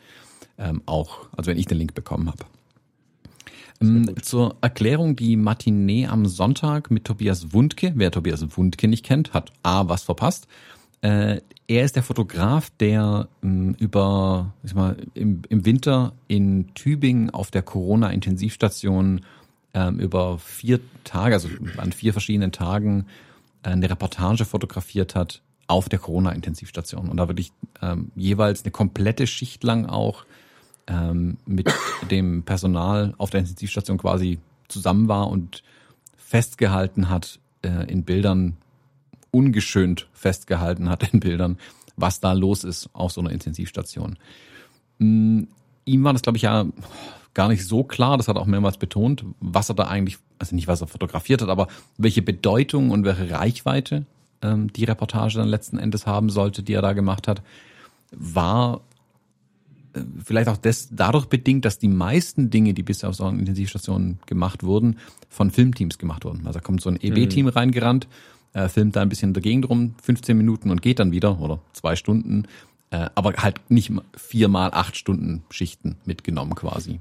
ähm, auch, also wenn ich den Link bekommen habe. Ähm, zur Erklärung, die Matinee am Sonntag mit Tobias Wundke. Wer Tobias Wundke nicht kennt, hat A, was verpasst. Äh, er ist der Fotograf, der ähm, über, ich mal, im, im Winter in Tübingen auf der Corona-Intensivstation ähm, über vier Tage, also an vier verschiedenen Tagen, äh, eine Reportage fotografiert hat auf der Corona-Intensivstation und da wirklich ähm, jeweils eine komplette Schicht lang auch ähm, mit dem Personal auf der Intensivstation quasi zusammen war und festgehalten hat äh, in Bildern, ungeschönt festgehalten hat in Bildern, was da los ist auf so einer Intensivstation. Mm, ihm war das, glaube ich, ja gar nicht so klar, das hat er auch mehrmals betont, was er da eigentlich, also nicht was er fotografiert hat, aber welche Bedeutung und welche Reichweite ähm, die Reportage dann letzten Endes haben sollte, die er da gemacht hat, war vielleicht auch das dadurch bedingt, dass die meisten Dinge, die bisher auf so einer Intensivstation gemacht wurden, von Filmteams gemacht wurden. Also da kommt so ein EB-Team mhm. reingerannt, äh, filmt da ein bisschen dagegen drum, 15 Minuten und geht dann wieder oder zwei Stunden, äh, aber halt nicht viermal acht Stunden Schichten mitgenommen quasi.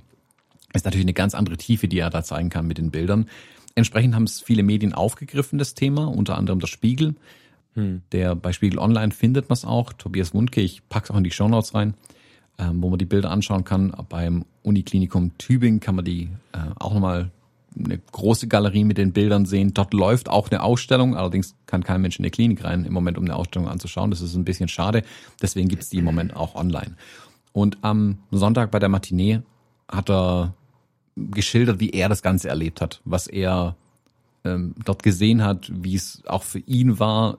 Ist natürlich eine ganz andere Tiefe, die er da zeigen kann mit den Bildern. Entsprechend haben es viele Medien aufgegriffen, das Thema, unter anderem der Spiegel. Hm. Der bei Spiegel Online findet man es auch. Tobias Wundke, ich pack's auch in die Shownotes rein, ähm, wo man die Bilder anschauen kann. Beim Uniklinikum Tübingen kann man die äh, auch nochmal eine große Galerie mit den Bildern sehen. Dort läuft auch eine Ausstellung, allerdings kann kein Mensch in die Klinik rein im Moment, um eine Ausstellung anzuschauen. Das ist ein bisschen schade. Deswegen gibt's die im Moment auch online. Und am Sonntag bei der Matinee hat er geschildert, wie er das Ganze erlebt hat, was er ähm, dort gesehen hat, wie es auch für ihn war,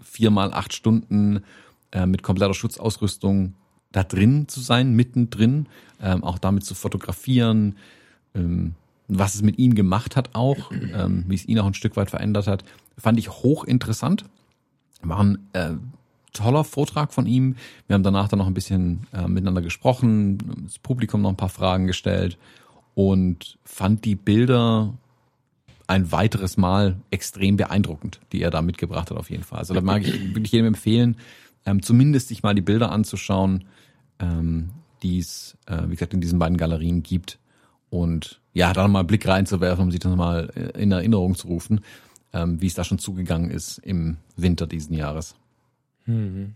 viermal acht Stunden äh, mit kompletter Schutzausrüstung da drin zu sein, mittendrin, ähm, auch damit zu fotografieren, ähm, was es mit ihm gemacht hat auch, (clears throat) ähm, wie es ihn auch ein Stück weit verändert hat, fand ich hochinteressant. War ein äh, toller Vortrag von ihm. Wir haben danach dann noch ein bisschen äh, miteinander gesprochen, das Publikum noch ein paar Fragen gestellt und fand die Bilder ein weiteres Mal extrem beeindruckend, die er da mitgebracht hat auf jeden Fall. Also da mag ich wirklich jedem empfehlen, ähm, zumindest sich mal die Bilder anzuschauen, ähm, die es, äh, wie gesagt, in diesen beiden Galerien gibt. Und ja, da mal einen Blick reinzuwerfen, um sich das mal äh, in Erinnerung zu rufen, ähm, wie es da schon zugegangen ist im Winter diesen Jahres. Mhm.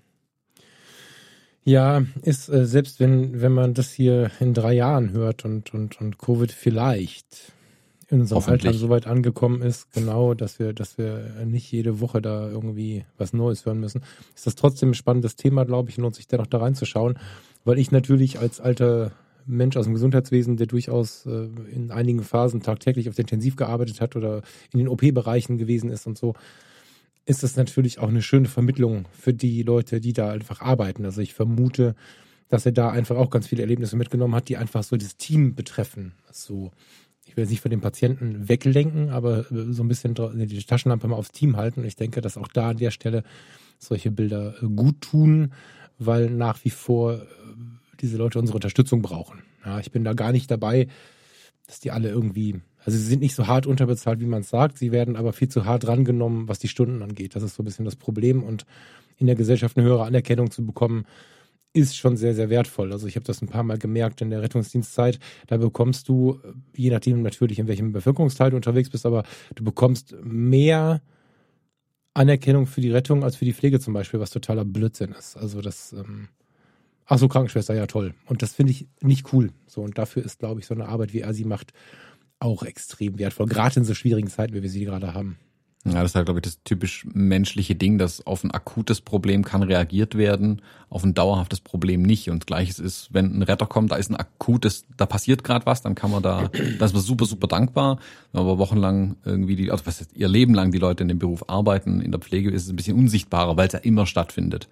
Ja, ist äh, selbst wenn wenn man das hier in drei Jahren hört und und und Covid vielleicht in unserem Alter so weit angekommen ist, genau, dass wir dass wir nicht jede Woche da irgendwie was Neues hören müssen, ist das trotzdem ein spannendes Thema, glaube ich, lohnt sich dennoch da reinzuschauen, weil ich natürlich als alter Mensch aus dem Gesundheitswesen, der durchaus äh, in einigen Phasen tagtäglich auf der Intensiv gearbeitet hat oder in den OP-Bereichen gewesen ist und so, ist das natürlich auch eine schöne Vermittlung für die Leute, die da einfach arbeiten. Also ich vermute, dass er da einfach auch ganz viele Erlebnisse mitgenommen hat, die einfach so das Team betreffen. So, ich will jetzt nicht von den Patienten weglenken, aber so ein bisschen die Taschenlampe mal aufs Team halten. Und ich denke, dass auch da an der Stelle solche Bilder äh, gut tun, weil nach wie vor äh, diese Leute unsere Unterstützung brauchen. Ja, ich bin da gar nicht dabei, dass die alle irgendwie also sie sind nicht so hart unterbezahlt, wie man es sagt. Sie werden aber viel zu hart rangenommen, was die Stunden angeht. Das ist so ein bisschen das Problem. Und in der Gesellschaft eine höhere Anerkennung zu bekommen, ist schon sehr, sehr wertvoll. Also ich habe das ein paar Mal gemerkt in der Rettungsdienstzeit. Da bekommst du, je nachdem natürlich, in welchem Bevölkerungsteil du unterwegs bist, aber du bekommst mehr Anerkennung für die Rettung als für die Pflege zum Beispiel, was totaler Blödsinn ist. Also das, ähm, ach so, Krankenschwester, ja toll. Und das finde ich nicht cool. So, und dafür ist, glaube ich, so eine Arbeit, wie er sie macht, auch extrem wertvoll, gerade in so schwierigen Zeiten, wie wir sie gerade haben. Ja, das ist halt, glaube ich, das typisch menschliche Ding, dass auf ein akutes Problem kann reagiert werden, auf ein dauerhaftes Problem nicht. Und gleiches ist, wenn ein Retter kommt, da ist ein akutes, da passiert gerade was, dann kann man da, da ist man super, super dankbar. Wenn aber wochenlang irgendwie die, also was ist, ihr Leben lang die Leute in dem Beruf arbeiten, in der Pflege ist es ein bisschen unsichtbarer, weil es ja immer stattfindet.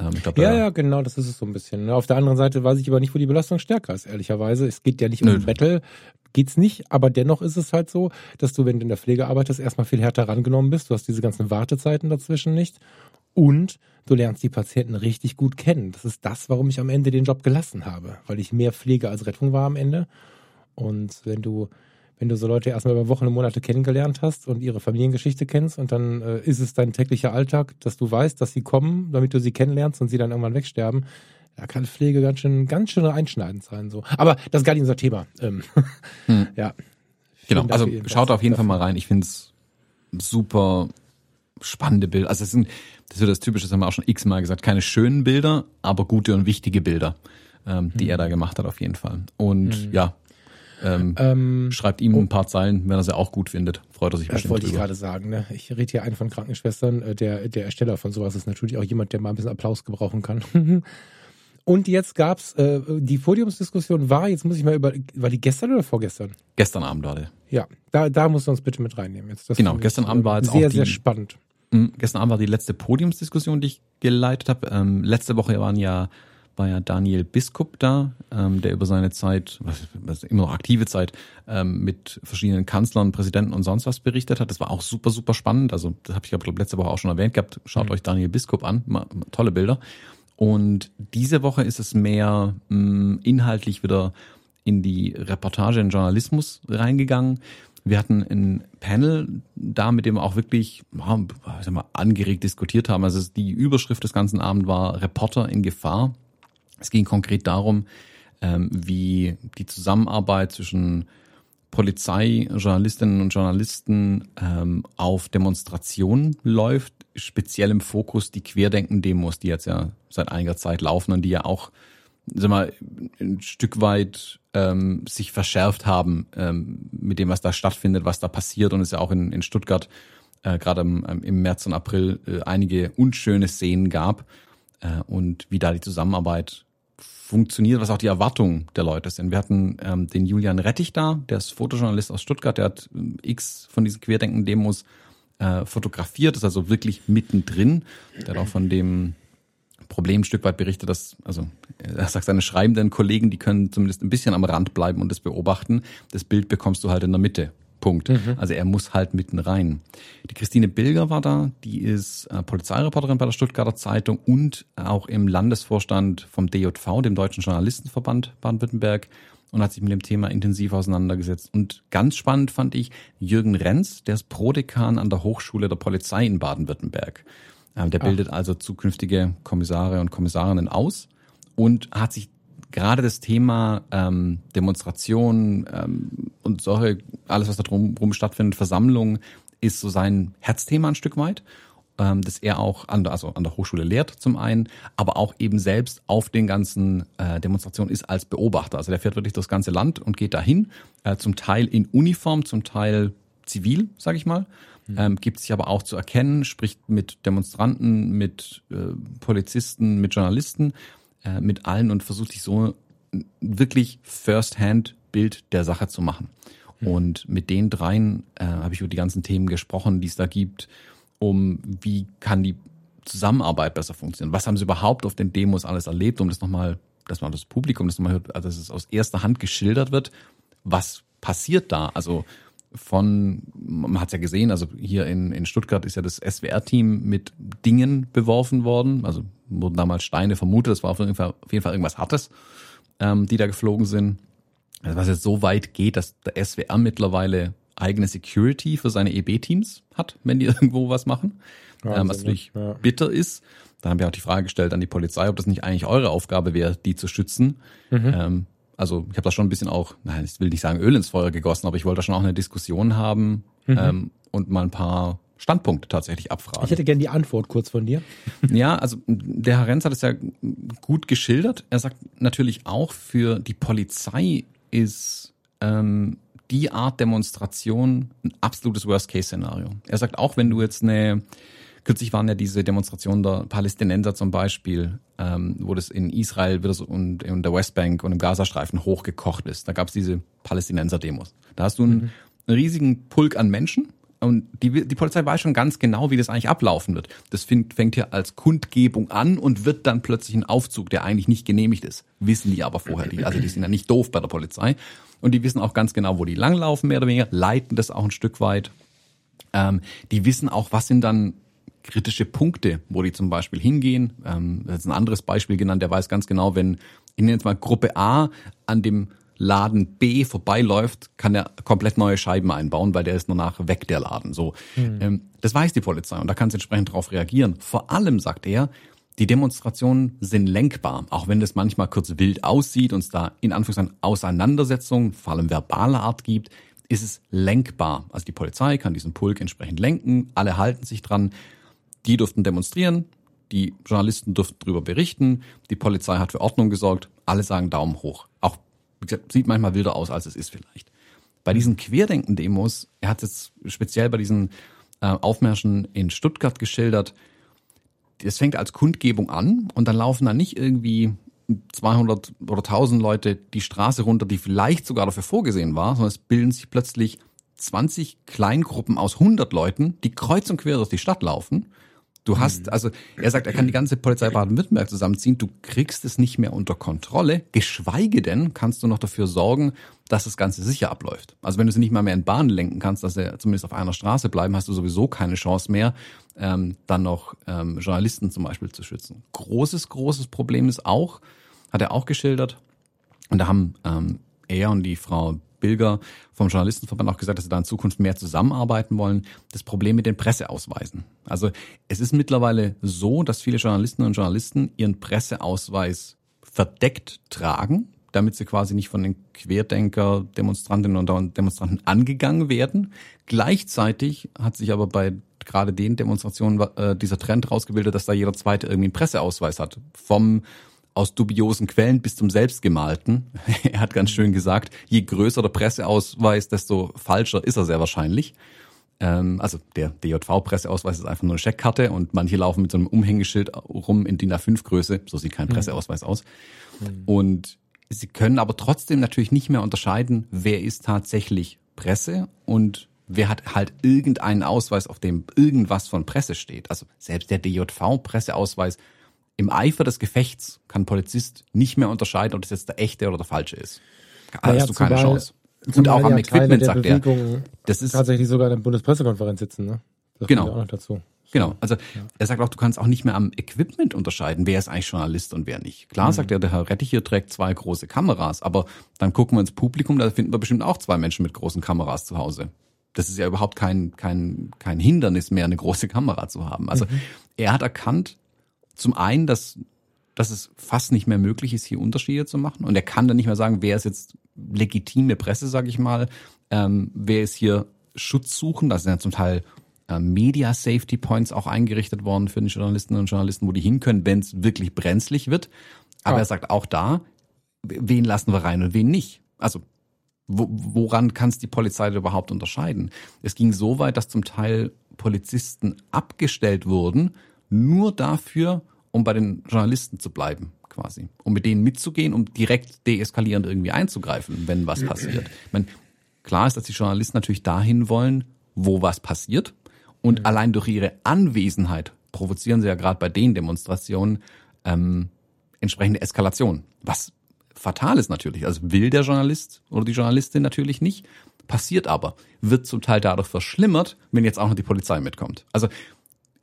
Ähm, glaub, ja, ja, genau, das ist es so ein bisschen. Ne? Auf der anderen Seite weiß ich aber nicht, wo die Belastung stärker ist, ehrlicherweise. Es geht ja nicht um Nö. Battle, geht's nicht, aber dennoch ist es halt so, dass du, wenn du in der Pflege arbeitest, erstmal viel härter rangenommen bist. Du hast diese ganzen Wartezeiten dazwischen nicht. Und du lernst die Patienten richtig gut kennen. Das ist das, warum ich am Ende den Job gelassen habe, weil ich mehr Pflege als Rettung war am Ende. Und wenn du wenn du so Leute erstmal über Wochen und Monate kennengelernt hast und ihre Familiengeschichte kennst und dann äh, ist es dein täglicher Alltag, dass du weißt, dass sie kommen, damit du sie kennenlernst und sie dann irgendwann wegsterben, da kann Pflege ganz schön, ganz schön einschneidend sein. So. Aber das ist gar nicht unser Thema. Ähm, (laughs) hm. Ja. Genau, also schaut auf jeden. Fall mal rein. Ich finde es super spannende Bilder. Also es sind, das ist das Typische, das haben wir auch schon x-mal gesagt, keine schönen Bilder, aber gute und wichtige Bilder, ähm, die hm. er da gemacht hat auf jeden Fall. Und hm. ja, ähm, ähm, schreibt ihm oh. ein paar Zeilen, wenn er sie auch gut findet. Freut er sich bestimmt. Das wollte ich gerade sagen. Ne? Ich rede hier einen von Krankenschwestern. Äh, der, der Ersteller von sowas ist natürlich auch jemand, der mal ein bisschen Applaus gebrauchen kann. (laughs) Und jetzt gab's äh, die Podiumsdiskussion war, jetzt muss ich mal über, war die gestern oder vorgestern? Gestern Abend war die. Ja, da, da musst du uns bitte mit reinnehmen jetzt. Das genau, gestern Abend war jetzt sehr, auch die, sehr spannend. Mh, gestern Abend war die letzte Podiumsdiskussion, die ich geleitet habe. Ähm, letzte Woche waren ja war ja Daniel Biskup da, ähm, der über seine Zeit, was, was immer noch aktive Zeit, ähm, mit verschiedenen Kanzlern, Präsidenten und sonst was berichtet hat. Das war auch super, super spannend. Also das habe ich, glaube letzte Woche auch schon erwähnt gehabt. Schaut mhm. euch Daniel Biskup an, mal, tolle Bilder. Und diese Woche ist es mehr mh, mm, inhaltlich wieder in die Reportage, in Journalismus reingegangen. Wir hatten ein Panel da, mit dem wir auch wirklich ja, mal, angeregt diskutiert haben. Also die Überschrift des ganzen Abends war Reporter in Gefahr. Es ging konkret darum, ähm, wie die Zusammenarbeit zwischen Polizei, Journalistinnen und Journalisten ähm, auf Demonstrationen läuft, speziell im Fokus die Querdenken-Demos, die jetzt ja seit einiger Zeit laufen und die ja auch sag mal, ein Stück weit ähm, sich verschärft haben ähm, mit dem, was da stattfindet, was da passiert. Und es ja auch in, in Stuttgart äh, gerade im, im März und April äh, einige unschöne Szenen gab äh, und wie da die Zusammenarbeit funktioniert, was auch die Erwartungen der Leute sind. Wir hatten ähm, den Julian Rettich da, der ist Fotojournalist aus Stuttgart, der hat ähm, x von diesen Querdenken-Demos äh, fotografiert, ist also wirklich mittendrin. Der hat auch von dem Problem ein Stück weit berichtet, dass, also er sagt, seine schreibenden Kollegen, die können zumindest ein bisschen am Rand bleiben und das beobachten. Das Bild bekommst du halt in der Mitte Punkt. Mhm. Also er muss halt mitten rein. Die Christine Bilger war da, die ist äh, Polizeireporterin bei der Stuttgarter Zeitung und auch im Landesvorstand vom DJV, dem Deutschen Journalistenverband Baden-Württemberg und hat sich mit dem Thema intensiv auseinandergesetzt. Und ganz spannend fand ich Jürgen Renz, der ist Prodekan an der Hochschule der Polizei in Baden-Württemberg. Ähm, der bildet Ach. also zukünftige Kommissare und Kommissarinnen aus und hat sich gerade das Thema ähm, Demonstration ähm, und solche, alles, was da drumherum stattfindet, Versammlungen, ist so sein Herzthema ein Stück weit, ähm, das er auch an der, also an der Hochschule lehrt zum einen, aber auch eben selbst auf den ganzen äh, Demonstrationen ist als Beobachter. Also der fährt wirklich durchs ganze Land und geht dahin, äh, zum Teil in Uniform, zum Teil zivil, sage ich mal. Mhm. Ähm, gibt sich aber auch zu erkennen, spricht mit Demonstranten, mit äh, Polizisten, mit Journalisten äh, mit allen und versucht sich so wirklich First-Hand Bild der Sache zu machen. Mhm. Und mit den dreien äh, habe ich über die ganzen Themen gesprochen, die es da gibt, um wie kann die Zusammenarbeit besser funktionieren. Was haben sie überhaupt auf den Demos alles erlebt, um das nochmal, dass man das Publikum das nochmal hört, also dass es aus erster Hand geschildert wird, was passiert da? Also von, man hat es ja gesehen, also hier in, in Stuttgart ist ja das SWR-Team mit Dingen beworfen worden. Also wurden damals Steine vermutet, das war auf jeden Fall, auf jeden Fall irgendwas Hartes, ähm, die da geflogen sind. Also was jetzt so weit geht, dass der SWR mittlerweile eigene Security für seine EB-Teams hat, wenn die (laughs) irgendwo was machen. Wahnsinn, ähm, was natürlich ja. bitter ist. Dann haben wir auch die Frage gestellt an die Polizei, ob das nicht eigentlich eure Aufgabe wäre, die zu schützen. Mhm. Ähm, also ich habe da schon ein bisschen auch, nein, ich will nicht sagen Öl ins Feuer gegossen, aber ich wollte da schon auch eine Diskussion haben mhm. ähm, und mal ein paar Standpunkte tatsächlich abfragen. Ich hätte gerne die Antwort kurz von dir. Ja, also der Herr Renz hat es ja gut geschildert. Er sagt natürlich auch, für die Polizei ist ähm, die Art Demonstration ein absolutes Worst-Case-Szenario. Er sagt auch, wenn du jetzt eine Kürzlich waren ja diese Demonstrationen der Palästinenser zum Beispiel, ähm, wo das in Israel wieder so und in der Westbank und im Gazastreifen hochgekocht ist. Da gab es diese Palästinenser-Demos. Da hast du einen, mhm. einen riesigen Pulk an Menschen, und die, die Polizei weiß schon ganz genau, wie das eigentlich ablaufen wird. Das fängt, fängt hier als Kundgebung an und wird dann plötzlich ein Aufzug, der eigentlich nicht genehmigt ist. Wissen die aber vorher. Die, also die sind ja nicht doof bei der Polizei. Und die wissen auch ganz genau, wo die langlaufen, mehr oder weniger, leiten das auch ein Stück weit. Ähm, die wissen auch, was sind dann kritische Punkte, wo die zum Beispiel hingehen. Ähm, das ist ein anderes Beispiel genannt, der weiß ganz genau, wenn, ich nenne jetzt mal Gruppe A an dem Laden B vorbeiläuft, kann er komplett neue Scheiben einbauen, weil der ist nur nach weg, der Laden. So, mhm. das weiß die Polizei und da kann sie entsprechend darauf reagieren. Vor allem sagt er, die Demonstrationen sind lenkbar, auch wenn das manchmal kurz wild aussieht und es da in Anführungszeichen Auseinandersetzungen, vor allem verbaler Art gibt, ist es lenkbar. Also die Polizei kann diesen Pulk entsprechend lenken, alle halten sich dran. Die durften demonstrieren, die Journalisten durften darüber berichten, die Polizei hat für Ordnung gesorgt, alle sagen Daumen hoch. Auch, wie gesagt, sieht manchmal wilder aus, als es ist vielleicht. Bei diesen Querdenken-Demos, er hat es speziell bei diesen äh, Aufmärschen in Stuttgart geschildert, es fängt als Kundgebung an und dann laufen da nicht irgendwie 200 oder 1000 Leute die Straße runter, die vielleicht sogar dafür vorgesehen war, sondern es bilden sich plötzlich 20 Kleingruppen aus 100 Leuten, die kreuz und quer durch die Stadt laufen Du hast, mhm. also er sagt, er kann die ganze Polizei Baden-Württemberg zusammenziehen. Du kriegst es nicht mehr unter Kontrolle. Geschweige denn kannst du noch dafür sorgen, dass das Ganze sicher abläuft. Also wenn du sie nicht mal mehr in Bahnen lenken kannst, dass sie zumindest auf einer Straße bleiben, hast du sowieso keine Chance mehr, ähm, dann noch ähm, Journalisten zum Beispiel zu schützen. Großes, großes Problem ist auch, hat er auch geschildert, und da haben ähm, er und die Frau Bilger vom Journalistenverband auch gesagt, dass sie da in Zukunft mehr zusammenarbeiten wollen. Das Problem mit den Presseausweisen. Also es ist mittlerweile so, dass viele Journalistinnen und Journalisten ihren Presseausweis verdeckt tragen, damit sie quasi nicht von den Querdenker, Demonstrantinnen und Demonstranten angegangen werden. Gleichzeitig hat sich aber bei gerade den Demonstrationen äh, dieser Trend rausgebildet, dass da jeder Zweite irgendwie einen Presseausweis hat. Vom aus dubiosen Quellen bis zum selbstgemalten. (laughs) er hat ganz schön gesagt, je größer der Presseausweis, desto falscher ist er sehr wahrscheinlich. Ähm, also der DJV-Presseausweis ist einfach nur eine Scheckkarte und manche laufen mit so einem Umhängeschild rum in DIN A5-Größe. So sieht kein mhm. Presseausweis aus. Mhm. Und sie können aber trotzdem natürlich nicht mehr unterscheiden, wer ist tatsächlich Presse und wer hat halt irgendeinen Ausweis, auf dem irgendwas von Presse steht. Also selbst der DJV-Presseausweis im Eifer des Gefechts kann ein Polizist nicht mehr unterscheiden, ob das jetzt der echte oder der falsche ist. Da naja, hast du keine Chance. Und auch am Equipment sagt er. Das ist tatsächlich sogar in der Bundespressekonferenz sitzen, ne? Das genau. Auch noch dazu. Genau. Also ja. er sagt auch, du kannst auch nicht mehr am Equipment unterscheiden, wer ist eigentlich Journalist und wer nicht. Klar mhm. sagt er, der Herr Rettich hier trägt zwei große Kameras, aber dann gucken wir ins Publikum, da finden wir bestimmt auch zwei Menschen mit großen Kameras zu Hause. Das ist ja überhaupt kein, kein, kein Hindernis mehr, eine große Kamera zu haben. Also mhm. er hat erkannt, zum einen, dass, dass es fast nicht mehr möglich ist, hier Unterschiede zu machen. Und er kann dann nicht mehr sagen, wer ist jetzt legitime Presse, sage ich mal, ähm, wer ist hier Schutz suchen. Da sind ja zum Teil äh, Media Safety Points auch eingerichtet worden für die Journalistinnen und Journalisten, wo die hin können, wenn es wirklich brenzlig wird. Aber ja. er sagt auch da, wen lassen wir rein und wen nicht. Also wo, woran kann es die Polizei überhaupt unterscheiden? Es ging so weit, dass zum Teil Polizisten abgestellt wurden, nur dafür, um bei den Journalisten zu bleiben, quasi. Um mit denen mitzugehen, um direkt deeskalierend irgendwie einzugreifen, wenn was passiert. Ich meine, klar ist, dass die Journalisten natürlich dahin wollen, wo was passiert. Und mhm. allein durch ihre Anwesenheit provozieren sie ja gerade bei den Demonstrationen ähm, entsprechende Eskalation. Was fatal ist natürlich. Also will der Journalist oder die Journalistin natürlich nicht, passiert aber, wird zum Teil dadurch verschlimmert, wenn jetzt auch noch die Polizei mitkommt. Also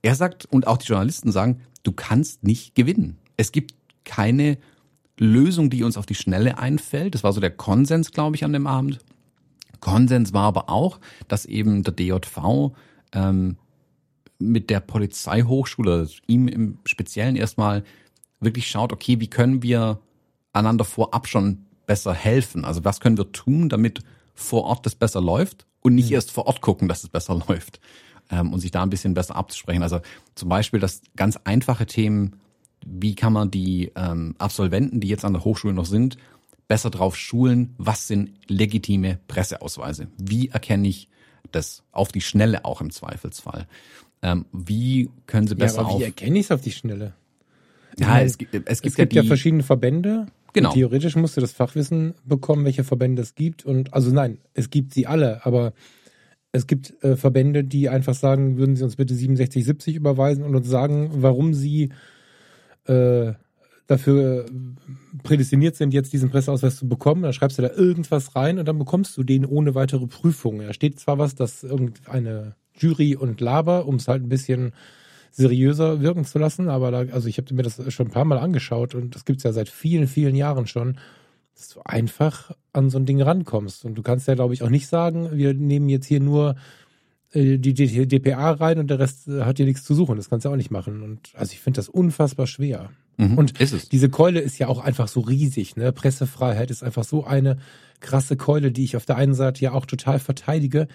er sagt, und auch die Journalisten sagen, du kannst nicht gewinnen. Es gibt keine Lösung, die uns auf die Schnelle einfällt. Das war so der Konsens, glaube ich, an dem Abend. Konsens war aber auch, dass eben der DJV ähm, mit der Polizeihochschule, ihm im Speziellen erstmal wirklich schaut, okay, wie können wir einander vorab schon besser helfen? Also was können wir tun, damit vor Ort das besser läuft und nicht mhm. erst vor Ort gucken, dass es besser (laughs) läuft ähm, und sich da ein bisschen besser abzusprechen. Also zum Beispiel das ganz einfache Themen, wie kann man die ähm, Absolventen, die jetzt an der Hochschule noch sind, besser drauf schulen, was sind legitime Presseausweise? Wie erkenne ich das auf die Schnelle auch im Zweifelsfall? Ähm, wie können sie besser ja, aber wie erkenne ich es auf die Schnelle? Ja, meine, es gibt, es gibt, es gibt ja, ja verschiedene Verbände. Genau. theoretisch musst du das Fachwissen bekommen, welche Verbände es gibt. Und also nein, es gibt sie alle, aber es gibt äh, Verbände, die einfach sagen, würden Sie uns bitte 6770 überweisen und uns sagen, warum Sie äh, dafür prädestiniert sind, jetzt diesen Presseausweis zu bekommen. Dann schreibst du da irgendwas rein und dann bekommst du den ohne weitere Prüfung. Da steht zwar was, dass irgendeine Jury und Laber, um es halt ein bisschen seriöser wirken zu lassen. Aber da, also ich habe mir das schon ein paar Mal angeschaut und das gibt's ja seit vielen, vielen Jahren schon, dass du einfach an so ein Ding rankommst. Und du kannst ja, glaube ich, auch nicht sagen, wir nehmen jetzt hier nur äh, die DPA rein und der Rest äh, hat hier nichts zu suchen. Das kannst du auch nicht machen. Und also ich finde das unfassbar schwer. Mhm, und diese Keule ist ja auch einfach so riesig. Ne? Pressefreiheit ist einfach so eine krasse Keule, die ich auf der einen Seite ja auch total verteidige.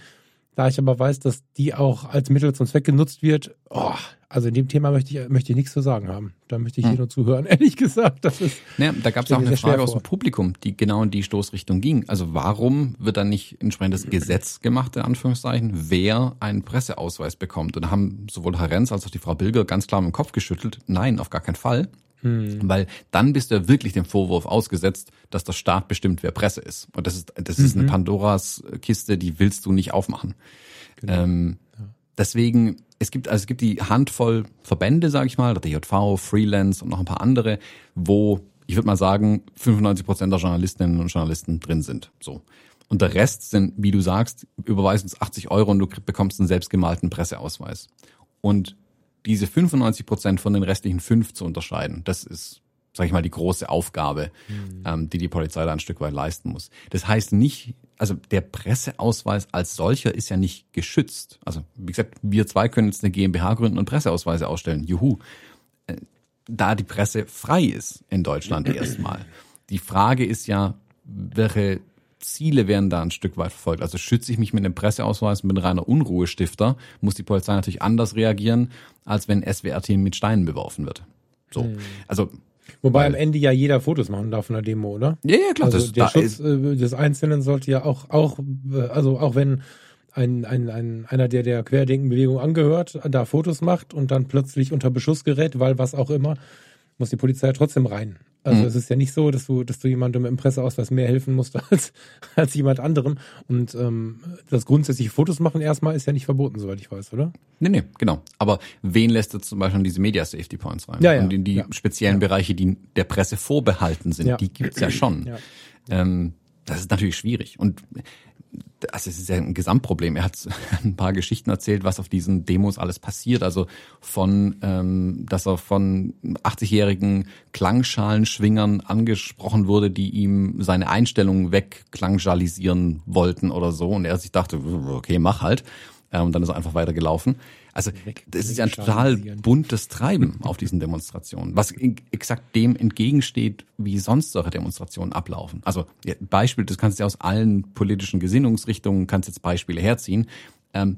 Da ich aber weiß, dass die auch als Mittel zum Zweck genutzt wird, oh, also in dem Thema möchte ich, möchte ich nichts zu sagen haben. Da möchte ich Hm. hier nur zuhören. (laughs) Ehrlich gesagt, das ist. Naja, da gab es auch eine Frage aus dem Publikum, die genau in die Stoßrichtung ging. Also warum wird dann nicht entsprechendes Gesetz gemacht, in Anführungszeichen, wer einen Presseausweis bekommt? Und da haben sowohl Herr Renz als auch die Frau Bilger ganz klar mit dem Kopf geschüttelt. Nein, auf gar keinen Fall. Weil dann bist du ja wirklich dem Vorwurf ausgesetzt, dass der Staat bestimmt, wer Presse ist. Und das ist, das ist eine Pandoras Kiste, die willst du nicht aufmachen. Ähm, Deswegen, es gibt, also es gibt die Handvoll Verbände, sage ich mal, der DJV, Freelance und noch ein paar andere, wo, ich würde mal sagen, 95 Prozent der Journalistinnen und Journalisten drin sind. So. Und der Rest sind, wie du sagst, überweisen uns 80 Euro und du bekommst einen selbstgemalten Presseausweis. Und diese 95 Prozent von den restlichen fünf zu unterscheiden, das ist, sag ich mal, die große Aufgabe, ähm, die die Polizei da ein Stück weit leisten muss. Das heißt nicht, also der Presseausweis als solcher ist ja nicht geschützt. Also wie gesagt, wir zwei können jetzt eine GmbH gründen und Presseausweise ausstellen. Juhu. Äh, Da die Presse frei ist in Deutschland (clears throat) erstmal. Die Frage ist ja, welche Ziele werden da ein Stück weit verfolgt. Also schütze ich mich mit einem Presseausweis mit reiner Unruhestifter, muss die Polizei natürlich anders reagieren, als wenn SWR-Team mit Steinen beworfen wird. So. Also, Wobei Weil- am Ende ja jeder Fotos machen darf von der Demo, oder? ja, ja, klar, Also das, der da Schutz äh, des Einzelnen sollte ja auch, auch, äh, also auch wenn ein, ein, ein, einer, der der Querdenkenbewegung angehört, da Fotos macht und dann plötzlich unter Beschuss gerät, weil was auch immer, muss die Polizei trotzdem rein. Also Mhm. es ist ja nicht so, dass du, dass du jemandem im Presseausweis mehr helfen musst (laughs) als, als jemand anderem. Und ähm, das grundsätzliche Fotos machen erstmal ist ja nicht verboten, soweit ich weiß, oder? nee, nee, genau. Aber wen lässt er zum Beispiel in diese Media Safety Points rein? Ja, ja, Und in die ja. speziellen Bereiche, die der Presse vorbehalten sind, Ja. die gibt's ja schon. Ja. Ähm, das ist natürlich schwierig. Und also es ist ja ein Gesamtproblem. Er hat (laughs) ein paar Geschichten erzählt, was auf diesen Demos alles passiert. Also von, ähm, dass er von 80-jährigen Klangschalenschwingern angesprochen wurde, die ihm seine Einstellung wegklangschalisieren wollten oder so. Und er sich dachte, okay, mach halt. Äh, Und dann ist er einfach weiter gelaufen. Also das ist ja ein total buntes Treiben (laughs) auf diesen Demonstrationen, was exakt dem entgegensteht, wie sonst solche Demonstrationen ablaufen. Also Beispiel, das kannst du ja aus allen politischen Gesinnungsrichtungen, kannst jetzt Beispiele herziehen. Ähm,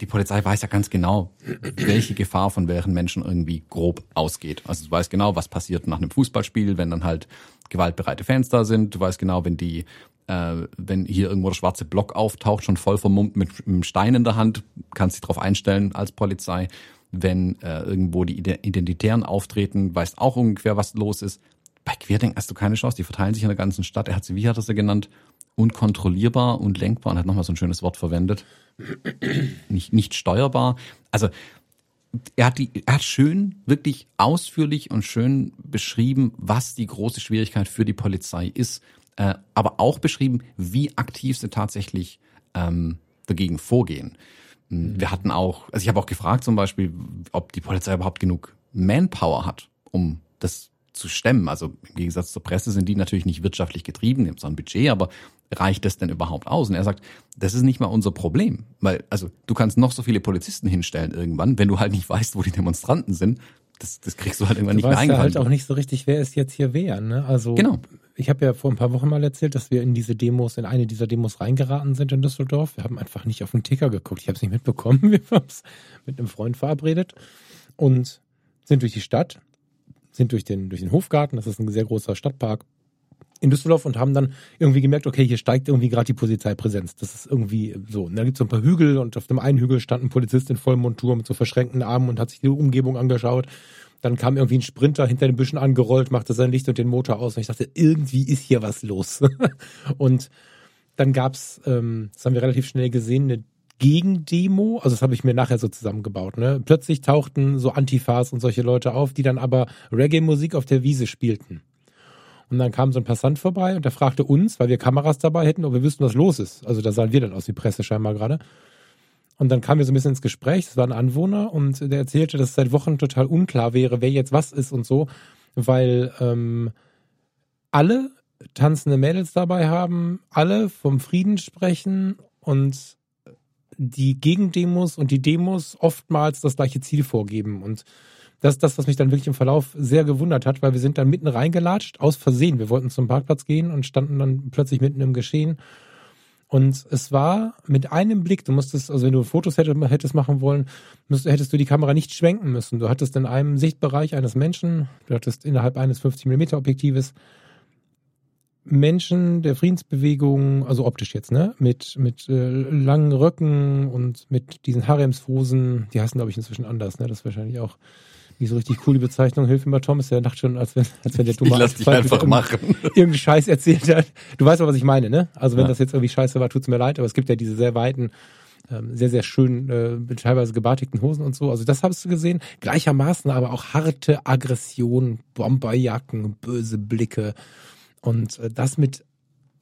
die Polizei weiß ja ganz genau, welche Gefahr von welchen Menschen irgendwie grob ausgeht. Also du weißt genau, was passiert nach einem Fußballspiel, wenn dann halt gewaltbereite Fans da sind. Du weißt genau, wenn die äh, wenn hier irgendwo der schwarze Block auftaucht, schon voll vermummt mit einem Stein in der Hand, kannst dich darauf einstellen als Polizei. Wenn äh, irgendwo die Ide- Identitären auftreten, weißt auch ungefähr, was los ist. Bei Querdenken hast du keine Chance, die verteilen sich in der ganzen Stadt. Er hat sie, wie hat er sie genannt? Unkontrollierbar und lenkbar und hat nochmal so ein schönes Wort verwendet. Nicht, nicht steuerbar. Also er hat die, er hat schön, wirklich ausführlich und schön beschrieben, was die große Schwierigkeit für die Polizei ist, äh, aber auch beschrieben, wie aktiv sie tatsächlich ähm, dagegen vorgehen. Wir hatten auch, also ich habe auch gefragt zum Beispiel, ob die Polizei überhaupt genug Manpower hat, um das zu stemmen. Also im Gegensatz zur Presse sind die natürlich nicht wirtschaftlich getrieben, haben zwar ein Budget, aber reicht das denn überhaupt aus? Und er sagt, das ist nicht mal unser Problem, weil also du kannst noch so viele Polizisten hinstellen irgendwann, wenn du halt nicht weißt, wo die Demonstranten sind, das, das kriegst du halt irgendwann Du nicht mehr weißt ja halt auch nicht so richtig, wer ist jetzt hier wer. Ne? Also Genau. ich habe ja vor ein paar Wochen mal erzählt, dass wir in diese Demos, in eine dieser Demos reingeraten sind in Düsseldorf. Wir haben einfach nicht auf den Ticker geguckt. Ich habe es nicht mitbekommen. (laughs) Wir haben es mit einem Freund verabredet und sind durch die Stadt, sind durch den, durch den Hofgarten, das ist ein sehr großer Stadtpark in Düsseldorf und haben dann irgendwie gemerkt, okay, hier steigt irgendwie gerade die Polizeipräsenz. Das ist irgendwie so. Und dann gibt es so ein paar Hügel und auf dem einen Hügel stand ein Polizist in Vollmontur mit so verschränkten Armen und hat sich die Umgebung angeschaut. Dann kam irgendwie ein Sprinter hinter den Büschen angerollt, machte sein Licht und den Motor aus und ich dachte, irgendwie ist hier was los. (laughs) und dann gab's, ähm, das haben wir relativ schnell gesehen, eine Gegendemo, also das habe ich mir nachher so zusammengebaut. Ne? Plötzlich tauchten so Antifas und solche Leute auf, die dann aber Reggae-Musik auf der Wiese spielten. Und dann kam so ein Passant vorbei und der fragte uns, weil wir Kameras dabei hätten, ob wir wüssten, was los ist. Also da sahen wir dann aus wie Presse scheinbar gerade. Und dann kamen wir so ein bisschen ins Gespräch, das war ein Anwohner und der erzählte, dass es seit Wochen total unklar wäre, wer jetzt was ist und so, weil ähm, alle tanzende Mädels dabei haben, alle vom Frieden sprechen und die Gegendemos und die Demos oftmals das gleiche Ziel vorgeben. Und das ist das, was mich dann wirklich im Verlauf sehr gewundert hat, weil wir sind dann mitten reingelatscht, aus Versehen. Wir wollten zum Parkplatz gehen und standen dann plötzlich mitten im Geschehen. Und es war mit einem Blick, du musstest, also wenn du Fotos hättest machen wollen, müsstest, hättest du die Kamera nicht schwenken müssen. Du hattest in einem Sichtbereich eines Menschen, du hattest innerhalb eines 50 mm Objektives Menschen der Friedensbewegung, also optisch jetzt, ne, mit mit äh, langen Röcken und mit diesen Haremshosen, die heißen glaube ich inzwischen anders, ne, das ist wahrscheinlich auch nicht so richtig coole Bezeichnung. Hilf mir mal, Thomas, der dachte schon, als wenn, als wenn der dumme Ich lass dich einfach machen. (laughs) Irgendwie Scheiß erzählt hat. Du weißt aber, was ich meine, ne? Also wenn ja. das jetzt irgendwie scheiße war, tut's mir leid, aber es gibt ja diese sehr weiten, ähm, sehr, sehr schön, äh, teilweise gebartigten Hosen und so. Also das hast du gesehen. Gleichermaßen aber auch harte Aggression, Bomberjacken, böse Blicke. Und äh, das mit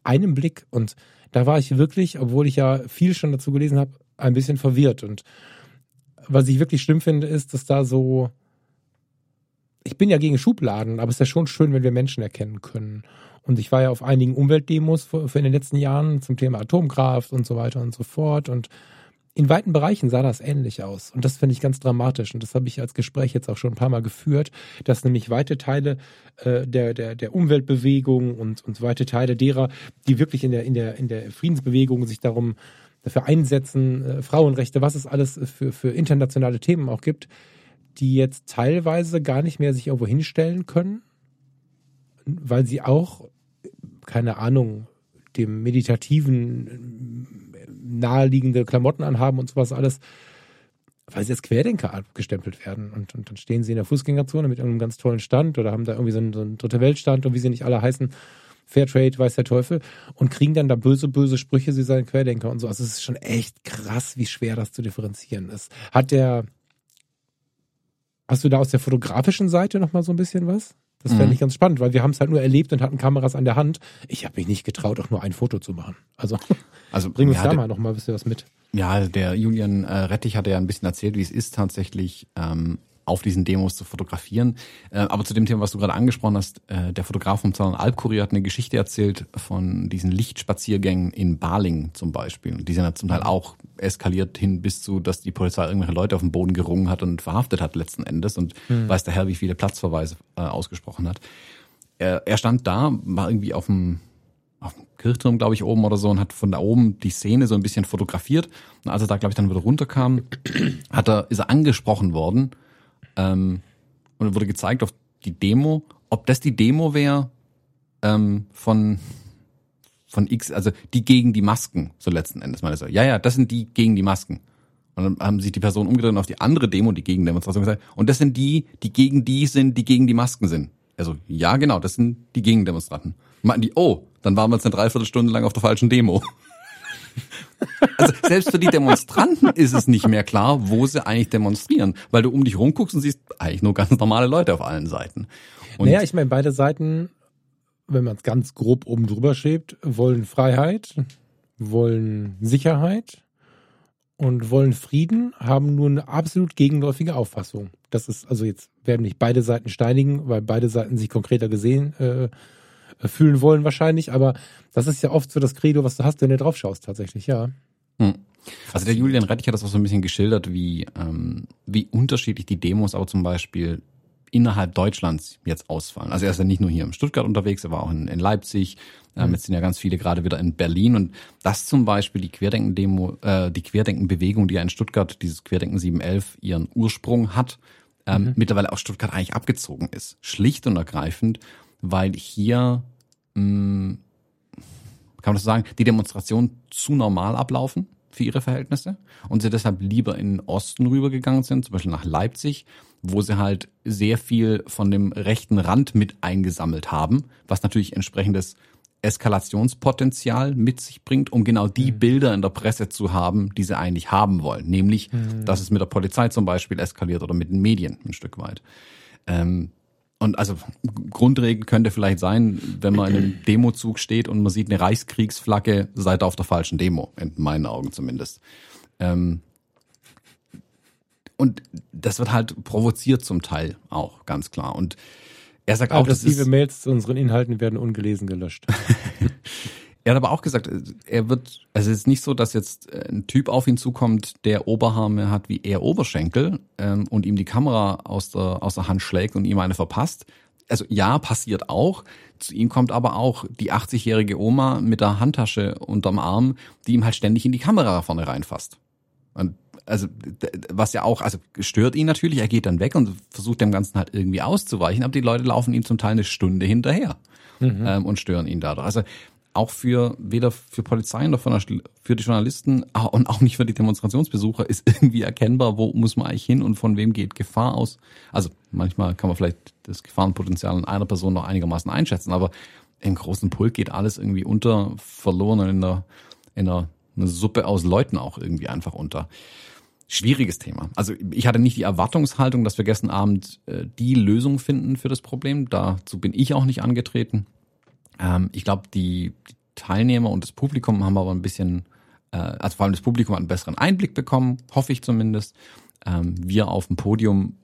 einem Blick. Und da war ich wirklich, obwohl ich ja viel schon dazu gelesen habe, ein bisschen verwirrt. Und was ich wirklich schlimm finde, ist, dass da so ich bin ja gegen Schubladen, aber es ist ja schon schön, wenn wir Menschen erkennen können. Und ich war ja auf einigen Umweltdemos in den letzten Jahren zum Thema Atomkraft und so weiter und so fort. Und in weiten Bereichen sah das ähnlich aus. Und das finde ich ganz dramatisch. Und das habe ich als Gespräch jetzt auch schon ein paar Mal geführt, dass nämlich weite Teile äh, der, der, der Umweltbewegung und, und weite Teile derer, die wirklich in der, in der, in der Friedensbewegung sich darum dafür einsetzen, äh, Frauenrechte, was es alles für, für internationale Themen auch gibt, die jetzt teilweise gar nicht mehr sich irgendwo hinstellen können, weil sie auch, keine Ahnung, dem meditativen naheliegende Klamotten anhaben und sowas alles, weil sie als Querdenker abgestempelt werden. Und, und dann stehen sie in der Fußgängerzone mit einem ganz tollen Stand oder haben da irgendwie so einen, so einen dritte Weltstand und wie sie nicht alle heißen, Fairtrade, weiß der Teufel, und kriegen dann da böse, böse Sprüche, sie seien Querdenker und so. Also es ist schon echt krass, wie schwer das zu differenzieren ist. Hat der Hast du da aus der fotografischen Seite noch mal so ein bisschen was? Das fände mhm. ich ganz spannend, weil wir haben es halt nur erlebt und hatten Kameras an der Hand. Ich habe mich nicht getraut, auch nur ein Foto zu machen. Also, (laughs) also bring uns ja, da mal noch mal ein bisschen was mit. Ja, der Julian äh, Rettich hat ja ein bisschen erzählt, wie es ist tatsächlich ähm, auf diesen Demos zu fotografieren. Äh, aber zu dem Thema, was du gerade angesprochen hast, äh, der Fotograf vom Zahlen Albkurier hat eine Geschichte erzählt von diesen Lichtspaziergängen in Baling zum Beispiel. Und die sind ja zum Teil auch eskaliert hin bis zu, dass die Polizei irgendwelche Leute auf dem Boden gerungen hat und verhaftet hat letzten Endes und mhm. weiß der Herr, wie viele Platzverweise äh, ausgesprochen hat. Er, er stand da, war irgendwie auf dem auf dem Kirchturm, glaube ich, oben oder so und hat von da oben die Szene so ein bisschen fotografiert. Und als er da, glaube ich, dann wieder runterkam, hat er, ist er angesprochen worden ähm, und wurde gezeigt auf die Demo, ob das die Demo wäre ähm, von von X, also die gegen die Masken, so letzten Endes mal so. Ja, ja, das sind die gegen die Masken. Und dann haben sich die Personen umgedreht und auf die andere Demo, die Gegendemonstration gesagt, und das sind die, die gegen die sind, die gegen die Masken sind. Also, ja, genau, das sind die Gegendemonstranten. Meinten die, oh, dann waren wir jetzt eine Dreiviertelstunde lang auf der falschen Demo. Also selbst für die Demonstranten ist es nicht mehr klar, wo sie eigentlich demonstrieren, weil du um dich rumguckst und siehst eigentlich nur ganz normale Leute auf allen Seiten. Und naja, ich meine, beide Seiten, wenn man es ganz grob oben drüber schiebt, wollen Freiheit, wollen Sicherheit und wollen Frieden, haben nur eine absolut gegenläufige Auffassung. Das ist, also jetzt werden nicht beide Seiten steinigen, weil beide Seiten sich konkreter gesehen äh, fühlen wollen wahrscheinlich, aber das ist ja oft so das Credo, was du hast, wenn du drauf schaust, tatsächlich, ja. Hm. Also der Julian Rettich hat das auch so ein bisschen geschildert, wie, ähm, wie unterschiedlich die Demos aber zum Beispiel innerhalb Deutschlands jetzt ausfallen. Also er ist ja nicht nur hier in Stuttgart unterwegs, er war auch in, in Leipzig. Ähm, mhm. Jetzt sind ja ganz viele gerade wieder in Berlin und das zum Beispiel die Querdenken-Demo, äh, die Querdenken-Bewegung, die ja in Stuttgart dieses Querdenken 711 ihren Ursprung hat, ähm, mhm. mittlerweile aus Stuttgart eigentlich abgezogen ist. Schlicht und ergreifend, weil hier mh, hm, kann man das sagen, die Demonstrationen zu normal ablaufen für ihre Verhältnisse und sie deshalb lieber in den Osten rübergegangen sind, zum Beispiel nach Leipzig, wo sie halt sehr viel von dem rechten Rand mit eingesammelt haben, was natürlich entsprechendes Eskalationspotenzial mit sich bringt, um genau die mhm. Bilder in der Presse zu haben, die sie eigentlich haben wollen. Nämlich, mhm. dass es mit der Polizei zum Beispiel eskaliert oder mit den Medien ein Stück weit. Ähm, und also Grundregel könnte vielleicht sein, wenn man in einem (clears throat) Demozug steht und man sieht eine Reichskriegsflagge, seid ihr auf der falschen Demo, in meinen Augen zumindest. Ähm, und das wird halt provoziert zum Teil auch, ganz klar. Und er sagt auch, dass diese Mails zu unseren Inhalten werden ungelesen gelöscht. (laughs) er hat aber auch gesagt, er wird, also es ist nicht so, dass jetzt ein Typ auf ihn zukommt, der Oberarme hat wie er Oberschenkel ähm, und ihm die Kamera aus der, aus der Hand schlägt und ihm eine verpasst. Also ja, passiert auch. Zu ihm kommt aber auch die 80-jährige Oma mit der Handtasche unterm Arm, die ihm halt ständig in die Kamera vorne reinfasst. Und also was ja auch, also stört ihn natürlich, er geht dann weg und versucht dem Ganzen halt irgendwie auszuweichen, aber die Leute laufen ihm zum Teil eine Stunde hinterher mhm. ähm, und stören ihn dadurch. Also auch für weder für Polizei noch für die Journalisten ah, und auch nicht für die Demonstrationsbesucher ist irgendwie erkennbar, wo muss man eigentlich hin und von wem geht Gefahr aus. Also manchmal kann man vielleicht das Gefahrenpotenzial in einer Person noch einigermaßen einschätzen, aber im großen Pulk geht alles irgendwie unter, verloren in einer, in einer eine Suppe aus Leuten auch irgendwie einfach unter. Schwieriges Thema. Also ich hatte nicht die Erwartungshaltung, dass wir gestern Abend äh, die Lösung finden für das Problem. Dazu bin ich auch nicht angetreten. Ähm, ich glaube, die, die, Teilnehmer und das Publikum haben aber ein bisschen, äh, also vor allem das Publikum hat einen besseren Einblick bekommen, hoffe ich zumindest. Ähm, wir auf dem Podium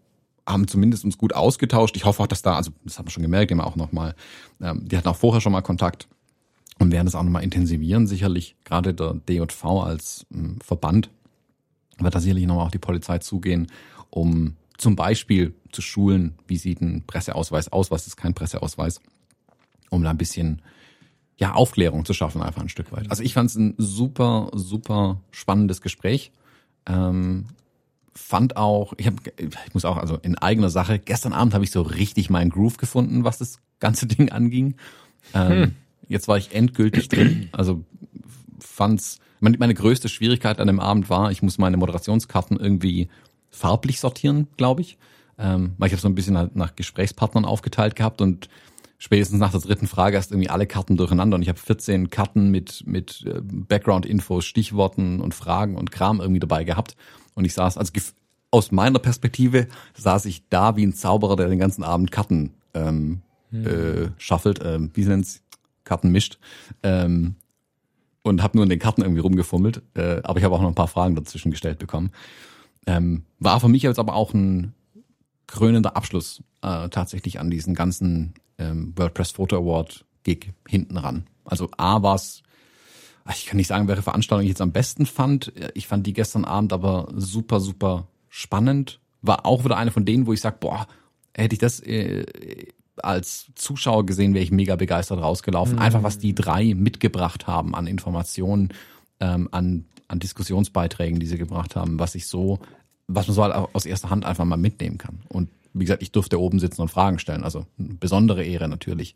haben zumindest uns gut ausgetauscht. Ich hoffe auch, dass da, also das haben wir schon gemerkt, haben auch nochmal, ähm, die hatten auch vorher schon mal Kontakt und werden das auch nochmal intensivieren. Sicherlich gerade der DJV als ähm, Verband wird da sicherlich nochmal auf die Polizei zugehen, um zum Beispiel zu schulen, wie sieht ein Presseausweis aus, was ist kein Presseausweis, um da ein bisschen ja, Aufklärung zu schaffen, einfach ein Stück weit. Also ich fand es ein super, super spannendes Gespräch. Ähm, fand auch, ich, hab, ich muss auch, also in eigener Sache, gestern Abend habe ich so richtig meinen Groove gefunden, was das ganze (laughs) Ding anging. Ähm, hm. Jetzt war ich endgültig drin. Also fand's meine größte Schwierigkeit an dem Abend war, ich muss meine Moderationskarten irgendwie farblich sortieren, glaube ich. Ähm, weil ich habe so ein bisschen halt nach Gesprächspartnern aufgeteilt gehabt und spätestens nach der dritten Frage hast irgendwie alle Karten durcheinander und ich habe 14 Karten mit mit äh, Background-Infos, Stichworten und Fragen und Kram irgendwie dabei gehabt und ich saß also aus meiner Perspektive saß ich da wie ein Zauberer, der den ganzen Abend Karten ähm, hm. äh, schaffelt, ähm, wie nennt's Karten mischt. Ähm, und habe nur in den Karten irgendwie rumgefummelt. Äh, aber ich habe auch noch ein paar Fragen dazwischen gestellt bekommen. Ähm, war für mich jetzt aber auch ein krönender Abschluss äh, tatsächlich an diesen ganzen ähm, WordPress Photo Award Gig hinten ran. Also A war es, ich kann nicht sagen, welche Veranstaltung ich jetzt am besten fand. Ich fand die gestern Abend aber super, super spannend. War auch wieder eine von denen, wo ich sage, boah, hätte ich das äh, als Zuschauer gesehen, wäre ich mega begeistert rausgelaufen. Mhm. Einfach was die drei mitgebracht haben an Informationen, ähm, an, an Diskussionsbeiträgen, die sie gebracht haben, was ich so, was man so halt aus erster Hand einfach mal mitnehmen kann. Und wie gesagt, ich durfte oben sitzen und Fragen stellen. Also besondere Ehre natürlich.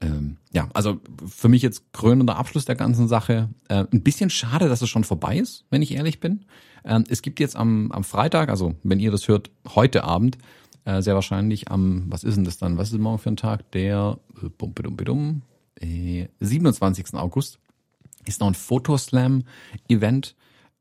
Ähm, ja, also für mich jetzt krönender Abschluss der ganzen Sache. Äh, ein bisschen schade, dass es schon vorbei ist, wenn ich ehrlich bin. Ähm, es gibt jetzt am, am Freitag, also wenn ihr das hört, heute Abend, äh, sehr wahrscheinlich am, was ist denn das dann? Was ist morgen für ein Tag? Der äh, bum, bum, bum, äh, 27. August ist noch ein Fotoslam-Event.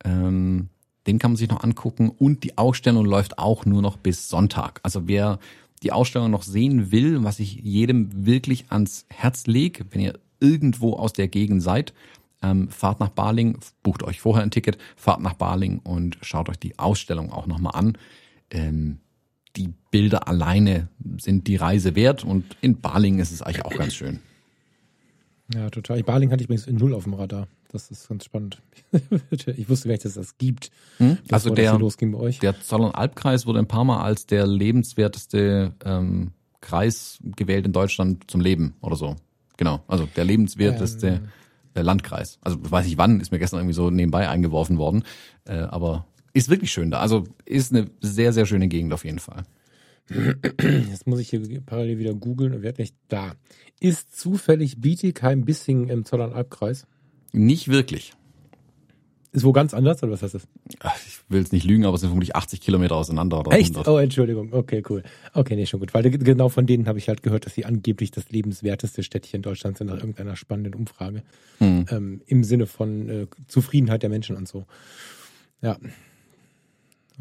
Ähm, den kann man sich noch angucken und die Ausstellung läuft auch nur noch bis Sonntag. Also wer die Ausstellung noch sehen will, was ich jedem wirklich ans Herz lege, wenn ihr irgendwo aus der Gegend seid, ähm, fahrt nach Baling, bucht euch vorher ein Ticket, fahrt nach Baling und schaut euch die Ausstellung auch nochmal an. Ähm, die Bilder alleine sind die Reise wert und in Baling ist es eigentlich auch ganz schön. Ja, total. Baling hatte ich übrigens in null auf dem Radar. Das ist ganz spannend. (laughs) ich wusste gar nicht, dass es das gibt. Hm? Also der, der Zollern-Albkreis wurde ein paar Mal als der lebenswerteste ähm, Kreis gewählt in Deutschland zum Leben oder so. Genau, also der lebenswerteste ähm. Äh, Landkreis. Also weiß ich wann, ist mir gestern irgendwie so nebenbei eingeworfen worden. Äh, aber ist wirklich schön da. Also ist eine sehr, sehr schöne Gegend auf jeden Fall. Jetzt muss ich hier parallel wieder googeln und werde nicht da. Ist zufällig Bietigheim-Bissingen im Zollernalbkreis? Nicht wirklich. Ist wo ganz anders oder was heißt das? Ach, ich will es nicht lügen, aber es sind vermutlich 80 Kilometer auseinander. Oder Echt? 100. Oh, Entschuldigung. Okay, cool. Okay, nee, schon gut. Weil genau von denen habe ich halt gehört, dass sie angeblich das lebenswerteste Städtchen Deutschlands sind nach irgendeiner spannenden Umfrage. Hm. Ähm, Im Sinne von äh, Zufriedenheit der Menschen und so. Ja,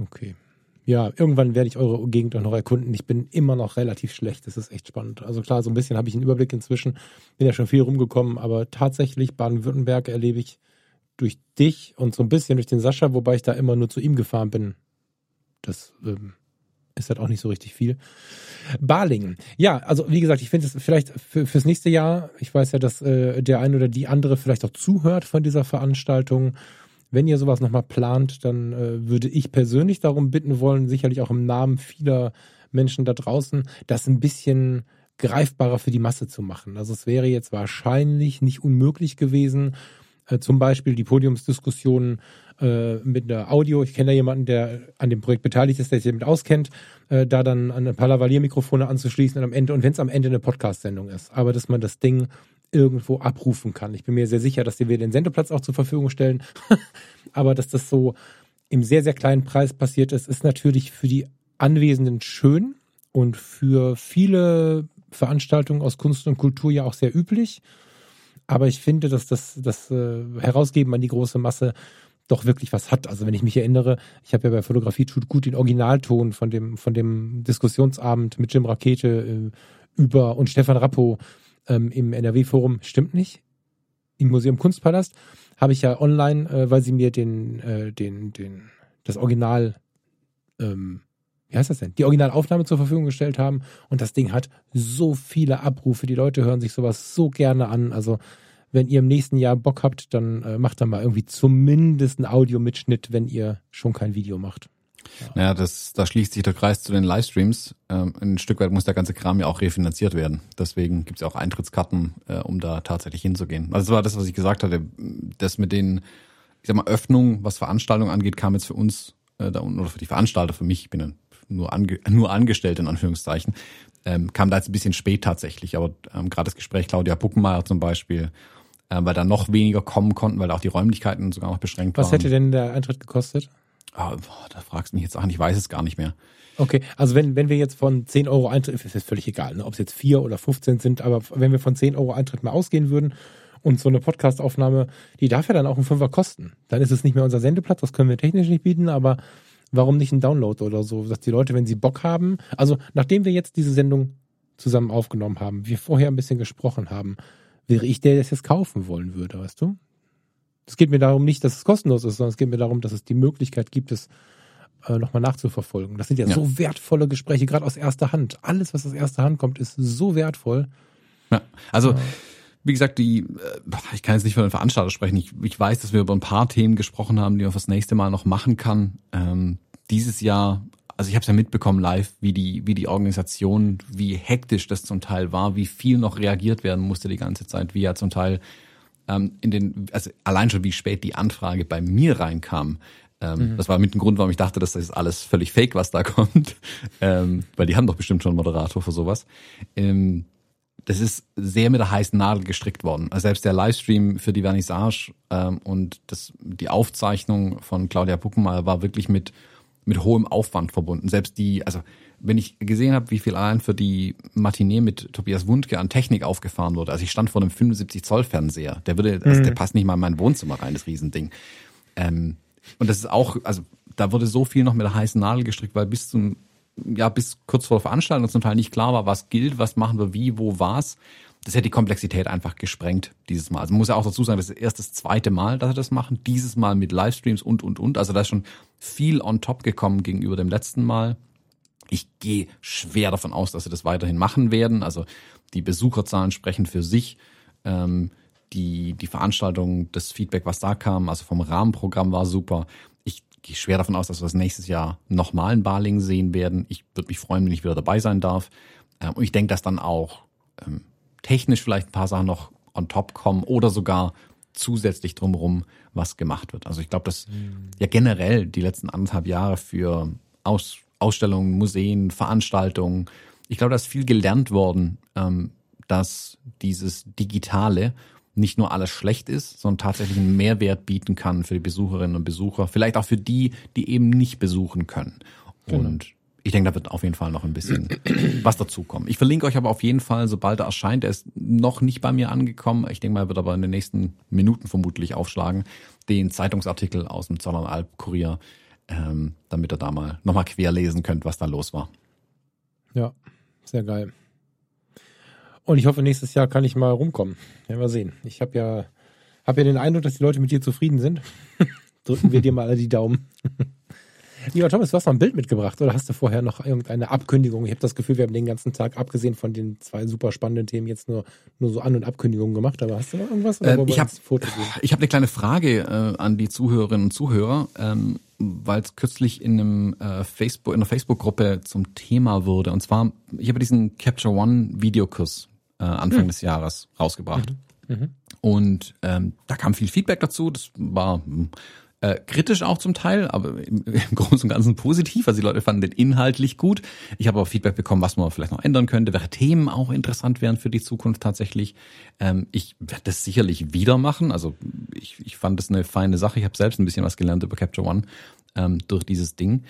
Okay. Ja, irgendwann werde ich eure Gegend auch noch erkunden. Ich bin immer noch relativ schlecht. Das ist echt spannend. Also klar, so ein bisschen habe ich einen Überblick inzwischen. Bin ja schon viel rumgekommen, aber tatsächlich Baden-Württemberg erlebe ich durch dich und so ein bisschen durch den Sascha, wobei ich da immer nur zu ihm gefahren bin. das ähm, ist halt auch nicht so richtig viel. Balingen. Ja, also wie gesagt, ich finde es vielleicht für, fürs nächste Jahr, ich weiß ja, dass äh, der ein oder die andere vielleicht auch zuhört von dieser Veranstaltung. Wenn ihr sowas nochmal plant, dann äh, würde ich persönlich darum bitten wollen, sicherlich auch im Namen vieler Menschen da draußen, das ein bisschen greifbarer für die Masse zu machen. Also es wäre jetzt wahrscheinlich nicht unmöglich gewesen, äh, zum Beispiel die Podiumsdiskussionen äh, mit einer Audio. Ich kenne da jemanden, der an dem Projekt beteiligt ist, der sich damit auskennt, äh, da dann an ein paar Lavalier-Mikrofone anzuschließen und am Ende, und wenn es am Ende eine Podcast-Sendung ist, aber dass man das Ding irgendwo abrufen kann. Ich bin mir sehr sicher, dass wir den Sendeplatz auch zur Verfügung stellen, (laughs) aber dass das so im sehr, sehr kleinen Preis passiert ist, ist natürlich für die Anwesenden schön und für viele Veranstaltungen aus Kunst und Kultur ja auch sehr üblich. Aber ich finde, dass das, das äh, Herausgeben an die große Masse doch wirklich was hat. Also wenn ich mich erinnere, ich habe ja bei Fotografie tut gut den Originalton von dem, von dem Diskussionsabend mit Jim Rakete äh, über und Stefan Rappo ähm, im NRW-Forum, stimmt nicht? Im Museum Kunstpalast habe ich ja online, äh, weil sie mir den, äh, den, den, das Original ähm, wie heißt das denn, die Originalaufnahme zur Verfügung gestellt haben. Und das Ding hat so viele Abrufe. Die Leute hören sich sowas so gerne an. Also wenn ihr im nächsten Jahr Bock habt, dann äh, macht da mal irgendwie zumindest einen Audiomitschnitt, wenn ihr schon kein Video macht. Ja. Naja, das, da schließt sich der Kreis zu den Livestreams. Ähm, ein Stück weit muss der ganze Kram ja auch refinanziert werden. Deswegen gibt's ja auch Eintrittskarten, äh, um da tatsächlich hinzugehen. Also das war das, was ich gesagt hatte. Das mit den, ich sag mal, Öffnungen, was Veranstaltungen angeht, kam jetzt für uns äh, da unten, oder für die Veranstalter, für mich, ich bin dann nur, ange, (laughs) nur angestellt in Anführungszeichen, ähm, kam da jetzt ein bisschen spät tatsächlich. Aber ähm, gerade das Gespräch Claudia Buckenmeier zum Beispiel, äh, weil da noch weniger kommen konnten, weil auch die Räumlichkeiten sogar noch beschränkt Was waren. Was hätte denn der Eintritt gekostet? Ah, boah, da fragst du mich jetzt an, ich weiß es gar nicht mehr. Okay, also wenn, wenn wir jetzt von 10 Euro Eintritt, ist jetzt völlig egal, ne, ob es jetzt 4 oder 15 sind, aber wenn wir von 10 Euro Eintritt mal ausgehen würden und so eine Podcastaufnahme, die darf ja dann auch einen Fünfer kosten. Dann ist es nicht mehr unser Sendeplatz, das können wir technisch nicht bieten, aber warum nicht ein Download oder so, dass die Leute, wenn sie Bock haben, also nachdem wir jetzt diese Sendung zusammen aufgenommen haben, wir vorher ein bisschen gesprochen haben, wäre ich der, der es jetzt kaufen wollen würde, weißt du? Es geht mir darum nicht, dass es kostenlos ist, sondern es geht mir darum, dass es die Möglichkeit gibt, es äh, nochmal nachzuverfolgen. Das sind ja, ja, so wertvolle Gespräche, gerade aus erster Hand. Alles, was aus erster Hand kommt, ist so wertvoll. Ja, also ja. wie gesagt, die, äh, ich kann jetzt nicht von den Veranstalter sprechen. Ich, ich weiß, dass wir über ein paar Themen gesprochen haben, die man fürs nächste Mal noch machen kann. Ähm, dieses Jahr also ich habe es ja mitbekommen live, wie die, wie die Organisation, wie hektisch das zum Teil war, wie viel noch reagiert werden musste die ganze Zeit, wie ja zum Teil ähm, in den, also allein schon wie spät die Anfrage bei mir reinkam. Ähm, mhm. Das war mit dem Grund, warum ich dachte, dass das ist alles völlig fake, was da kommt. (laughs) Ähm, weil die haben doch bestimmt schon einen Moderator für sowas. Ähm, das ist sehr mit der heißen Nadel gestrickt worden. Also selbst der Livestream für die Vernissage ähm, und das, die Aufzeichnung von Claudia Puckenmeier war wirklich mit mit hohem Aufwand verbunden. Selbst die, also wenn ich gesehen habe, wie viel allein für die Matinee mit Tobias Wundke an Technik aufgefahren wurde, also ich stand vor einem 75 Zoll Fernseher, der würde, also mhm. der passt nicht mal in mein Wohnzimmer rein, das Riesending. Ähm, und das ist auch, also da wurde so viel noch mit der heißen Nadel gestrickt, weil bis zum, ja, bis kurz vor der Veranstaltung zum Teil nicht klar war, was gilt, was machen wir wie, wo, was das hätte die Komplexität einfach gesprengt dieses Mal. Also man muss ja auch dazu sagen, das ist erst das zweite Mal, dass sie das machen. Dieses Mal mit Livestreams und, und, und. Also da ist schon viel on top gekommen gegenüber dem letzten Mal. Ich gehe schwer davon aus, dass sie das weiterhin machen werden. Also die Besucherzahlen sprechen für sich. Ähm, die, die Veranstaltung, das Feedback, was da kam, also vom Rahmenprogramm war super. Ich gehe schwer davon aus, dass wir das nächstes Jahr nochmal in Baling sehen werden. Ich würde mich freuen, wenn ich wieder dabei sein darf. Ähm, und ich denke, dass dann auch ähm, technisch vielleicht ein paar Sachen noch on top kommen oder sogar zusätzlich drumherum was gemacht wird. Also ich glaube, dass mhm. ja generell die letzten anderthalb Jahre für Aus, Ausstellungen, Museen, Veranstaltungen, ich glaube, da ist viel gelernt worden, ähm, dass dieses Digitale nicht nur alles schlecht ist, sondern tatsächlich einen Mehrwert bieten kann für die Besucherinnen und Besucher, vielleicht auch für die, die eben nicht besuchen können. Genau. Und ich denke, da wird auf jeden Fall noch ein bisschen (clears throat) was dazukommen. Ich verlinke euch aber auf jeden Fall, sobald er erscheint. Er ist noch nicht bei mir angekommen. Ich denke mal, er wird aber in den nächsten Minuten vermutlich aufschlagen. Den Zeitungsartikel aus dem Zollernalb-Kurier, ähm, damit ihr da mal nochmal querlesen könnt, was da los war. Ja, sehr geil. Und ich hoffe, nächstes Jahr kann ich mal rumkommen. Ja, mal sehen. Ich habe ja, hab ja den Eindruck, dass die Leute mit dir zufrieden sind. (laughs) Drücken wir dir mal alle die Daumen. (laughs) Lieber Thomas, du hast noch ein Bild mitgebracht oder hast du vorher noch irgendeine Abkündigung? Ich habe das Gefühl, wir haben den ganzen Tag, abgesehen von den zwei super spannenden Themen, jetzt nur, nur so An- und Abkündigungen gemacht. Aber hast du noch irgendwas? Äh, ich habe hab eine kleine Frage äh, an die Zuhörerinnen und Zuhörer, ähm, weil es kürzlich in einem äh, Facebook, in einer Facebook-Gruppe zum Thema wurde. Und zwar, ich habe diesen Capture One Videokurs äh, Anfang mhm. des Jahres rausgebracht. Mhm. Mhm. Und ähm, da kam viel Feedback dazu. Das war hm, äh, kritisch auch zum Teil, aber im, im Großen und Ganzen positiv. Also die Leute fanden den inhaltlich gut. Ich habe auch Feedback bekommen, was man vielleicht noch ändern könnte, welche Themen auch interessant wären für die Zukunft tatsächlich. Ähm, ich werde das sicherlich wieder machen. Also ich, ich fand das eine feine Sache. Ich habe selbst ein bisschen was gelernt über Capture One ähm, durch dieses Ding.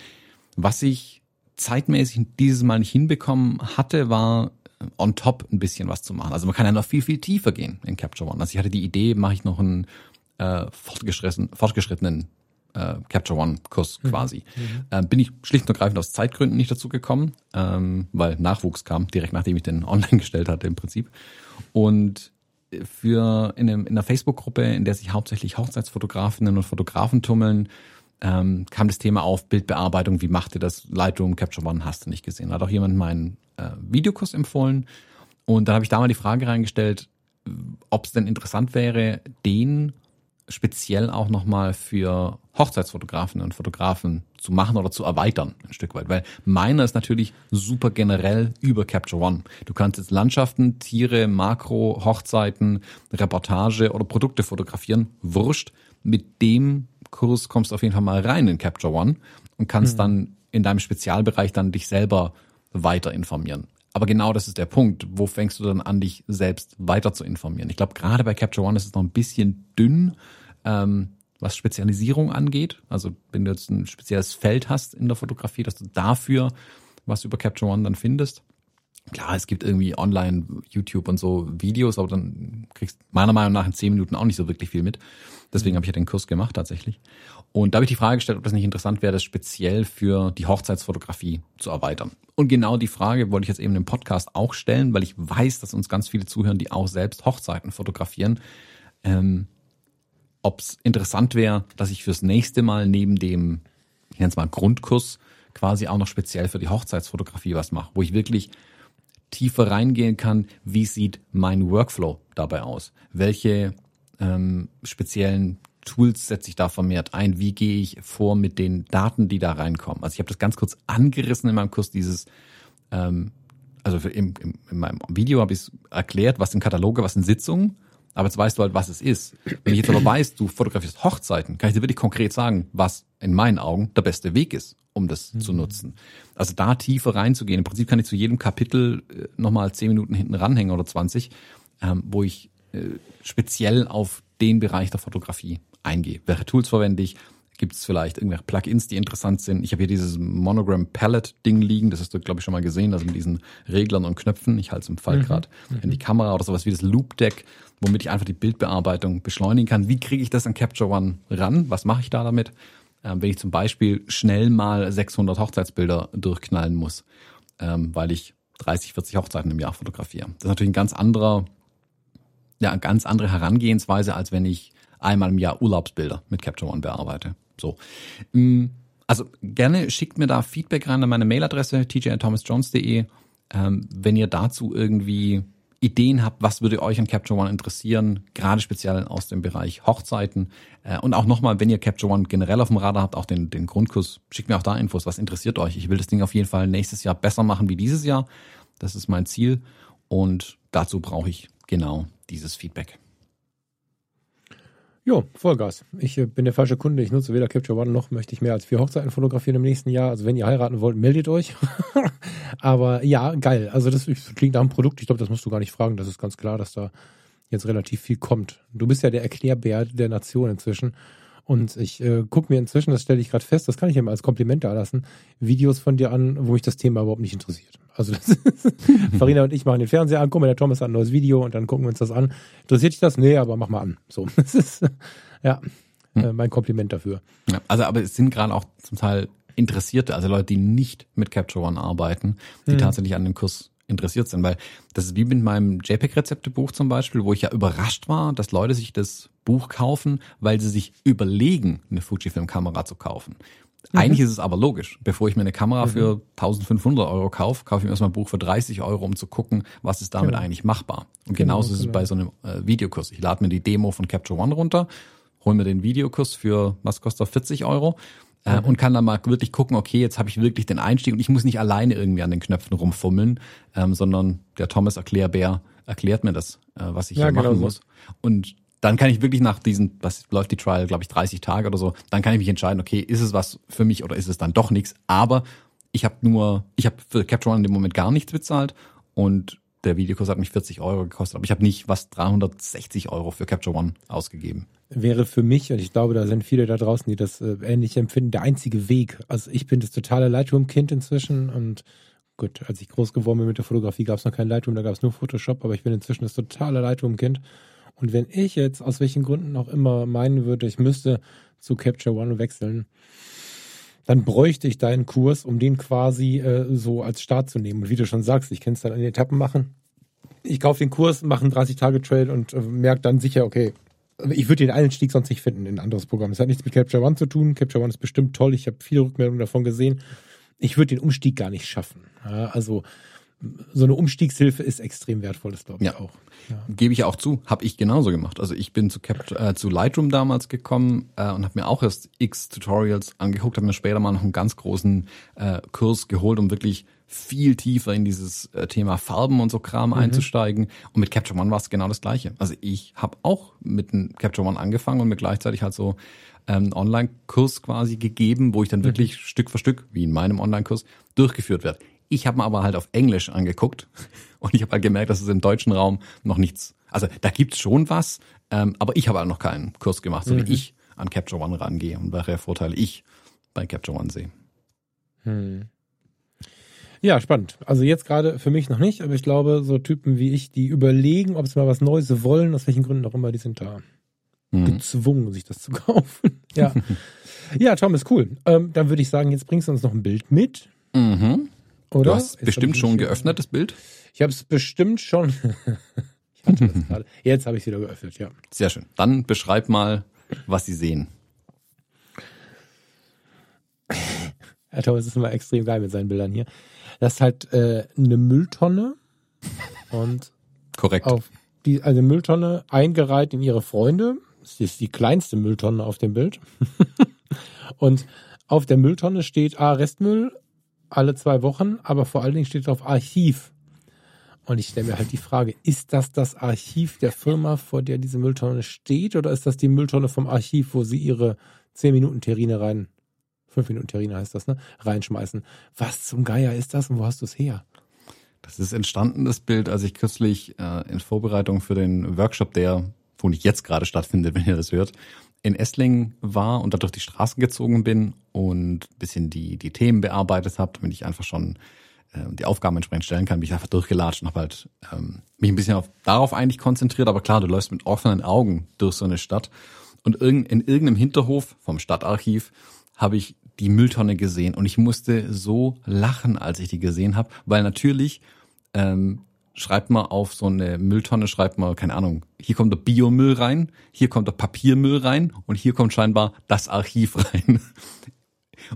Was ich zeitmäßig dieses Mal nicht hinbekommen hatte, war äh, on top ein bisschen was zu machen. Also man kann ja noch viel, viel tiefer gehen in Capture One. Also ich hatte die Idee, mache ich noch ein äh, fortgeschritten, fortgeschrittenen äh, Capture One Kurs mhm. quasi. Mhm. Äh, bin ich schlicht und ergreifend aus Zeitgründen nicht dazu gekommen, ähm, weil Nachwuchs kam direkt nachdem ich den (laughs) online gestellt hatte im Prinzip. Und für in, einem, in einer Facebook-Gruppe, in der sich hauptsächlich Hochzeitsfotografinnen und Fotografen tummeln, ähm, kam das Thema auf Bildbearbeitung. Wie macht ihr das? Lightroom, Capture One hast du nicht gesehen. Da hat auch jemand meinen äh, Videokurs empfohlen. Und dann habe ich da mal die Frage reingestellt, ob es denn interessant wäre, den speziell auch nochmal für Hochzeitsfotografen und Fotografen zu machen oder zu erweitern, ein Stück weit. Weil meiner ist natürlich super generell über Capture One. Du kannst jetzt Landschaften, Tiere, Makro, Hochzeiten, Reportage oder Produkte fotografieren. Wurscht. Mit dem Kurs kommst du auf jeden Fall mal rein in Capture One und kannst mhm. dann in deinem Spezialbereich dann dich selber weiter informieren. Aber genau das ist der Punkt. Wo fängst du dann an, dich selbst weiter zu informieren? Ich glaube, gerade bei Capture One ist es noch ein bisschen dünn, ähm, was Spezialisierung angeht. Also wenn du jetzt ein spezielles Feld hast in der Fotografie, dass du dafür was über Capture One dann findest. Klar, es gibt irgendwie online, YouTube und so Videos, aber dann kriegst meiner Meinung nach in zehn Minuten auch nicht so wirklich viel mit. Deswegen habe ich ja den Kurs gemacht tatsächlich. Und da habe ich die Frage gestellt, ob das nicht interessant wäre, das speziell für die Hochzeitsfotografie zu erweitern. Und genau die Frage wollte ich jetzt eben im Podcast auch stellen, weil ich weiß, dass uns ganz viele zuhören, die auch selbst Hochzeiten fotografieren. Ähm, ob es interessant wäre, dass ich fürs nächste Mal neben dem, ich nenne es mal Grundkurs, quasi auch noch speziell für die Hochzeitsfotografie was mache, wo ich wirklich tiefer reingehen kann, wie sieht mein Workflow dabei aus? Welche ähm, speziellen Tools setze ich da vermehrt ein? Wie gehe ich vor mit den Daten, die da reinkommen? Also ich habe das ganz kurz angerissen in meinem Kurs, dieses, ähm, also im, im, in meinem Video habe ich es erklärt, was sind Kataloge, was sind Sitzungen. Aber jetzt weißt du halt, was es ist. Wenn ich jetzt aber (clears throat) weiß, du fotografierst Hochzeiten, kann ich dir wirklich konkret sagen, was in meinen Augen der beste Weg ist, um das mhm. zu nutzen. Also da tiefer reinzugehen. Im Prinzip kann ich zu jedem Kapitel äh, nochmal zehn Minuten hinten ranhängen oder 20, ähm, wo ich äh, speziell auf den Bereich der Fotografie eingehe. Welche Tools verwende ich? Gibt es vielleicht irgendwelche Plugins, die interessant sind? Ich habe hier dieses Monogram Palette Ding liegen, das hast du, glaube ich, schon mal gesehen, also mit diesen Reglern und Knöpfen. Ich halte es im Fall mhm. gerade mhm. in die Kamera oder sowas wie das Loop Deck, womit ich einfach die Bildbearbeitung beschleunigen kann. Wie kriege ich das an Capture One ran? Was mache ich da damit? Ähm, wenn ich zum Beispiel schnell mal 600 Hochzeitsbilder durchknallen muss, ähm, weil ich 30, 40 Hochzeiten im Jahr fotografiere. Das ist natürlich ein ganz anderer, ja, eine ganz andere Herangehensweise, als wenn ich einmal im Jahr Urlaubsbilder mit Capture One bearbeite. So. Mm, also gerne schickt mir da Feedback rein an meine Mailadresse tj.thomasjones.de, ähm, wenn ihr dazu irgendwie Ideen habt, was würde euch an Capture One interessieren, gerade speziell aus dem Bereich Hochzeiten. Äh, und auch nochmal, wenn ihr Capture One generell auf dem Radar habt, auch den, den Grundkurs, schickt mir auch da Infos, was interessiert euch. Ich will das Ding auf jeden Fall nächstes Jahr besser machen wie dieses Jahr. Das ist mein Ziel. Und dazu brauche ich genau dieses Feedback. Jo, Vollgas. Ich äh, bin der falsche Kunde. Ich nutze weder Capture One noch möchte ich mehr als vier Hochzeiten fotografieren im nächsten Jahr. Also wenn ihr heiraten wollt, meldet euch. (laughs) Aber ja, geil. Also das klingt nach einem Produkt. Ich glaube, das musst du gar nicht fragen. Das ist ganz klar, dass da jetzt relativ viel kommt. Du bist ja der Erklärbär der Nation inzwischen. Und ich äh, gucke mir inzwischen, das stelle ich gerade fest, das kann ich ja mal als Kompliment da lassen, Videos von dir an, wo mich das Thema überhaupt nicht interessiert. Also das ist, (laughs) Farina und ich machen den Fernseher an, guck mal, der Thomas hat ein neues Video und dann gucken wir uns das an. Interessiert dich das? Nee, aber mach mal an. So, (laughs) das ist ja hm. äh, mein Kompliment dafür. Ja, also aber es sind gerade auch zum Teil Interessierte, also Leute, die nicht mit Capture One arbeiten, die hm. tatsächlich an dem Kurs interessiert sind, weil das ist wie mit meinem JPEG-Rezeptebuch zum Beispiel, wo ich ja überrascht war, dass Leute sich das Buch kaufen, weil sie sich überlegen, eine Fujifilm-Kamera zu kaufen. Mhm. Eigentlich ist es aber logisch. Bevor ich mir eine Kamera mhm. für 1500 Euro kaufe, kaufe ich mir erstmal ein Buch für 30 Euro, um zu gucken, was ist damit genau. eigentlich machbar. Und genau, genauso genau, ist es genau. bei so einem äh, Videokurs. Ich lade mir die Demo von Capture One runter, hole mir den Videokurs für, was kostet 40 Euro äh, mhm. und kann dann mal wirklich gucken, okay, jetzt habe ich wirklich den Einstieg und ich muss nicht alleine irgendwie an den Knöpfen rumfummeln, ähm, sondern der Thomas Erklärbär erklärt mir das, äh, was ich ja, hier machen genau muss. Und dann kann ich wirklich nach diesen, was läuft die Trial, glaube ich, 30 Tage oder so, dann kann ich mich entscheiden, okay, ist es was für mich oder ist es dann doch nichts. Aber ich habe nur, ich habe für Capture One in dem Moment gar nichts bezahlt und der Videokurs hat mich 40 Euro gekostet, aber ich habe nicht was 360 Euro für Capture One ausgegeben. Wäre für mich, und ich glaube, da sind viele da draußen, die das äh, ähnlich empfinden, der einzige Weg. Also ich bin das totale Lightroom-Kind inzwischen und gut, als ich groß geworden bin mit der Fotografie, gab es noch kein Lightroom, da gab es nur Photoshop, aber ich bin inzwischen das totale Lightroom-Kind und wenn ich jetzt aus welchen Gründen auch immer meinen würde, ich müsste zu Capture One wechseln, dann bräuchte ich deinen Kurs, um den quasi äh, so als Start zu nehmen. Und wie du schon sagst, ich kann es dann in Etappen machen. Ich kaufe den Kurs, mache einen 30-Tage-Trade und äh, merke dann sicher, okay, ich würde den Einstieg sonst nicht finden in ein anderes Programm. Es hat nichts mit Capture One zu tun. Capture One ist bestimmt toll. Ich habe viele Rückmeldungen davon gesehen. Ich würde den Umstieg gar nicht schaffen. Ja, also so eine Umstiegshilfe ist extrem wertvoll, das glaube ich ja. auch. Ja. Gebe ich auch zu, habe ich genauso gemacht. Also ich bin zu, Cap äh, zu Lightroom damals gekommen äh, und habe mir auch erst x Tutorials angeguckt, habe mir später mal noch einen ganz großen äh, Kurs geholt, um wirklich viel tiefer in dieses äh, Thema Farben und so Kram mhm. einzusteigen. Und mit Capture One war es genau das gleiche. Also ich habe auch mit einem Capture One angefangen und mir gleichzeitig halt so ähm, Online-Kurs quasi gegeben, wo ich dann mhm. wirklich Stück für Stück, wie in meinem Online-Kurs, durchgeführt werde. Ich habe mir aber halt auf Englisch angeguckt (laughs) und ich habe halt gemerkt, dass es im deutschen Raum noch nichts. Also da gibt's schon was, ähm, aber ich habe halt noch keinen Kurs gemacht, so mhm. wie ich an Capture One rangehe und welche Vorteile ich bei Capture One sehe. Hm. Ja, spannend. Also jetzt gerade für mich noch nicht, aber ich glaube, so Typen wie ich, die überlegen, ob sie mal was Neues wollen, aus welchen Gründen auch immer, die sind da mhm. gezwungen, sich das zu (laughs) kaufen. Ja. (laughs) ja, Tom ist cool. Ähm, dann würde ich sagen, jetzt bringst du uns noch ein Bild mit. Mhm. Oder? Du hast jetzt bestimmt schon geöffnet, das Bild? Ich habe es bestimmt schon. ich hatte das gerade. Jetzt habe ich es wieder geöffnet, ja. Sehr schön. Dann beschreib mal, was Sie sehen. Herr Thomas ist immer extrem geil mit seinen Bildern hier. Das ist halt äh, eine Mülltonne und korrekt auf die also eine Mülltonne eingereiht in ihre Freunde. Das ist die kleinste Mülltonne auf dem Bild. (laughs) und auf der Mülltonne steht A Restmüll, alle zwei Wochen, aber vor allen Dingen steht auf Archiv. Und ich stelle mir halt die Frage, ist das das Archiv der Firma, vor der diese Mülltonne steht, oder ist das die Mülltonne vom Archiv, wo sie ihre 10 Minuten Terrine rein, 5 Minuten Terrine heißt das, ne, reinschmeißen? Was zum Geier ist das und wo hast du es her? Das ist entstanden, das Bild, als ich kürzlich äh, in Vorbereitung für den Workshop, der wo nicht jetzt gerade stattfindet, wenn ihr das hört, in Esslingen war und da durch die Straßen gezogen bin und bisschen die, die Themen bearbeitet habe, damit ich einfach schon äh, die Aufgaben entsprechend stellen kann, bin ich einfach durchgelatscht und habe halt ähm, mich ein bisschen auf, darauf eigentlich konzentriert. Aber klar, du läufst mit offenen Augen durch so eine Stadt und in irgendeinem Hinterhof vom Stadtarchiv habe ich die Mülltonne gesehen und ich musste so lachen, als ich die gesehen habe, weil natürlich ähm, schreibt man auf so eine Mülltonne, schreibt man, keine Ahnung, hier kommt der Biomüll rein, hier kommt der Papiermüll rein und hier kommt scheinbar das Archiv (laughs) rein.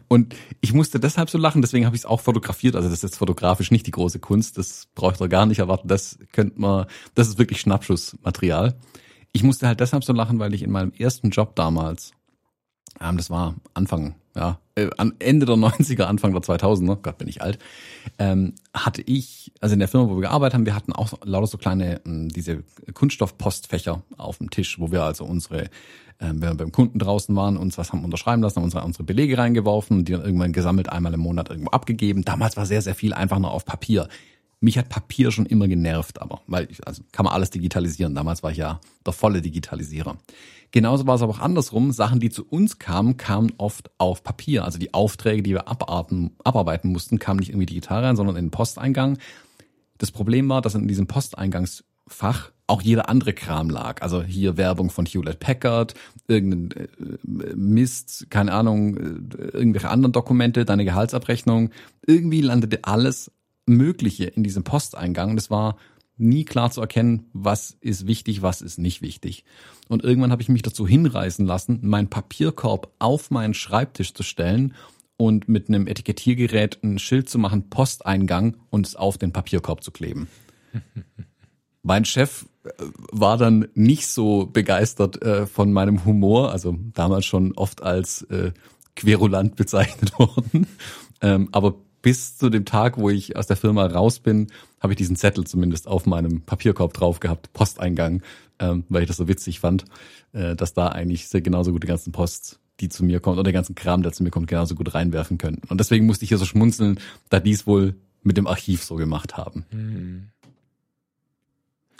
Und ich musste deshalb so lachen, deswegen habe ich es auch fotografiert. Also das ist jetzt fotografisch nicht die große Kunst, das braucht ihr gar nicht erwarten. Das könnte man, das ist wirklich Schnappschussmaterial. Ich musste halt deshalb so lachen, weil ich in meinem ersten Job damals, ähm, das war Anfang ja, äh, Ende der (laughs) 90er, Anfang der 2000er, Gott bin ich alt, ähm, hatte ich, also in der Firma, wo wir gearbeitet haben, wir hatten auch lauter so kleine, ähm, diese Kunststoffpostfächer auf dem Tisch, wo wir also unsere, ähm, wenn wir beim Kunden draußen waren, uns was haben unterschreiben lassen, haben unsere, unsere Belege reingeworfen die dann irgendwann gesammelt einmal im Monat irgendwo abgegeben. Damals war sehr, sehr viel einfach nur auf Papier. Mich hat Papier schon immer genervt, aber, weil ich, also kann man alles digitalisieren. Damals war ich ja der volle Digitalisierer. Genauso war es aber auch andersrum. Sachen, die zu uns kamen, kamen oft auf Papier. Also die Aufträge, die wir abarten, abarbeiten mussten, kamen nicht irgendwie digital rein, sondern in den Posteingang. Das Problem war, dass in diesem Posteingangsfach auch jeder andere Kram lag. Also hier Werbung von Hewlett Packard, irgendein äh, Mist, keine Ahnung, äh, irgendwelche anderen Dokumente, deine Gehaltsabrechnung. Irgendwie landete alles Mögliche in diesem Posteingang. Und es war nie klar zu erkennen, was ist wichtig, was ist nicht wichtig. Und irgendwann habe ich mich dazu hinreißen lassen, meinen Papierkorb auf meinen Schreibtisch zu stellen und mit einem Etikettiergerät ein Schild zu machen, Posteingang und es auf den Papierkorb zu kleben. (laughs) mein Chef äh, war dann nicht so begeistert äh, von meinem Humor, also damals schon oft als äh, querulant bezeichnet (laughs) worden. Ähm, aber bis zu dem Tag, wo ich aus der Firma raus bin, habe ich diesen Zettel zumindest auf meinem Papierkorb drauf gehabt, Posteingang, ähm, weil ich das so witzig fand, äh, dass da eigentlich sehr genauso gut die ganzen Post, die zu mir kommt, oder der ganzen Kram, der zu mir kommt, genauso gut reinwerfen können. Und deswegen musste ich hier so schmunzeln, da dies wohl mit dem Archiv so gemacht haben. Hm.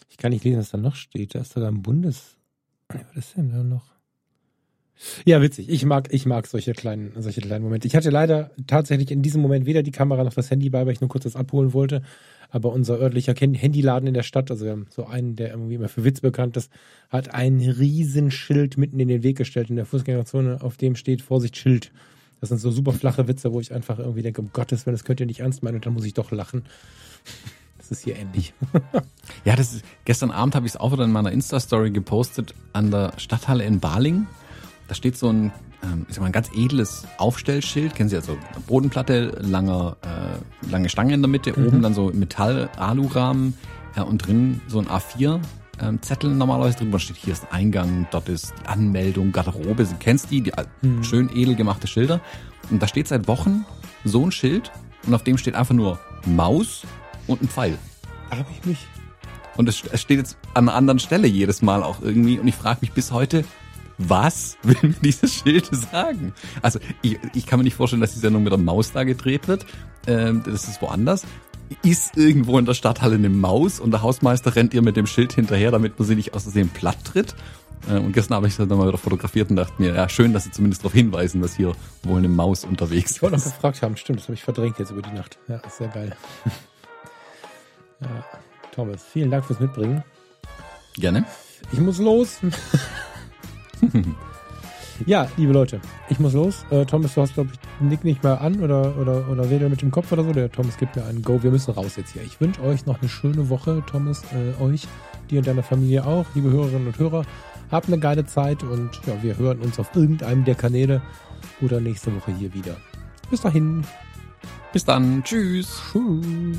Ich kann nicht lesen, was da noch steht. Da ist sogar ein Bundes... Was ist denn da noch? Ja, witzig. Ich mag, ich mag solche kleinen, solche kleinen Momente. Ich hatte leider tatsächlich in diesem Moment weder die Kamera noch das Handy bei, weil ich nur kurz das abholen wollte. Aber unser örtlicher Handyladen in der Stadt, also wir haben so einen, der irgendwie immer für Witz bekannt ist, hat ein Riesenschild mitten in den Weg gestellt in der Fußgängerzone, auf dem steht Vorsicht Schild. Das sind so super flache Witze, wo ich einfach irgendwie denke, um Gottes Willen, das könnt ihr nicht ernst meinen und dann muss ich doch lachen. Das ist hier ähnlich. ja, das ist, gestern Abend habe ich es auch wieder in meiner Insta-Story gepostet an der Stadthalle in Baling. Da steht so ein, ähm, ich sag mal, ein ganz edles Aufstellschild. Kennen Sie also Bodenplatte, langer, äh, lange Stange in der Mitte, mhm. oben dann so Metall-Alurahmen äh, und drin so ein A4 ähm, Zettel normalerweise drin. Da steht hier ist Eingang, dort ist Anmeldung, Garderobe. Du kennst die, die mhm. schön edel gemachte Schilder. Und da steht seit Wochen so ein Schild und auf dem steht einfach nur Maus und ein Pfeil. Da habe ich mich. Und es, es steht jetzt an einer anderen Stelle jedes Mal auch irgendwie. Und ich frage mich bis heute, was will mir dieses Schild sagen? Also ich, ich kann mir nicht vorstellen, dass die Sendung mit der Maus da gedreht wird. Ähm, das ist woanders. Ist irgendwo in der Stadthalle eine Maus und der Hausmeister rennt ihr mit dem Schild hinterher, damit man sie nicht aus Versehen platt tritt. Äh, und gestern habe ich das dann mal wieder fotografiert und dachte mir, ja, schön, dass sie zumindest darauf hinweisen, dass hier wohl eine Maus unterwegs ist. Ich wollte noch gefragt haben, stimmt, das habe ich verdrängt jetzt über die Nacht. Ja, ist sehr geil. (laughs) ja, Thomas, vielen Dank fürs Mitbringen. Gerne. Ich muss los. (laughs) ja, liebe Leute, ich muss los. Äh, Thomas, du hast, glaube ich, Nick nicht mehr an oder, oder, oder wedel mit dem Kopf oder so. Der Thomas gibt mir einen Go. Wir müssen raus jetzt hier. Ich wünsche euch noch eine schöne Woche, Thomas, äh, euch, dir und deiner Familie auch, liebe Hörerinnen und Hörer. Habt eine geile Zeit und ja, wir hören uns auf irgendeinem der Kanäle oder nächste Woche hier wieder. Bis dahin. Bis dann. Tschüss. Tschüss.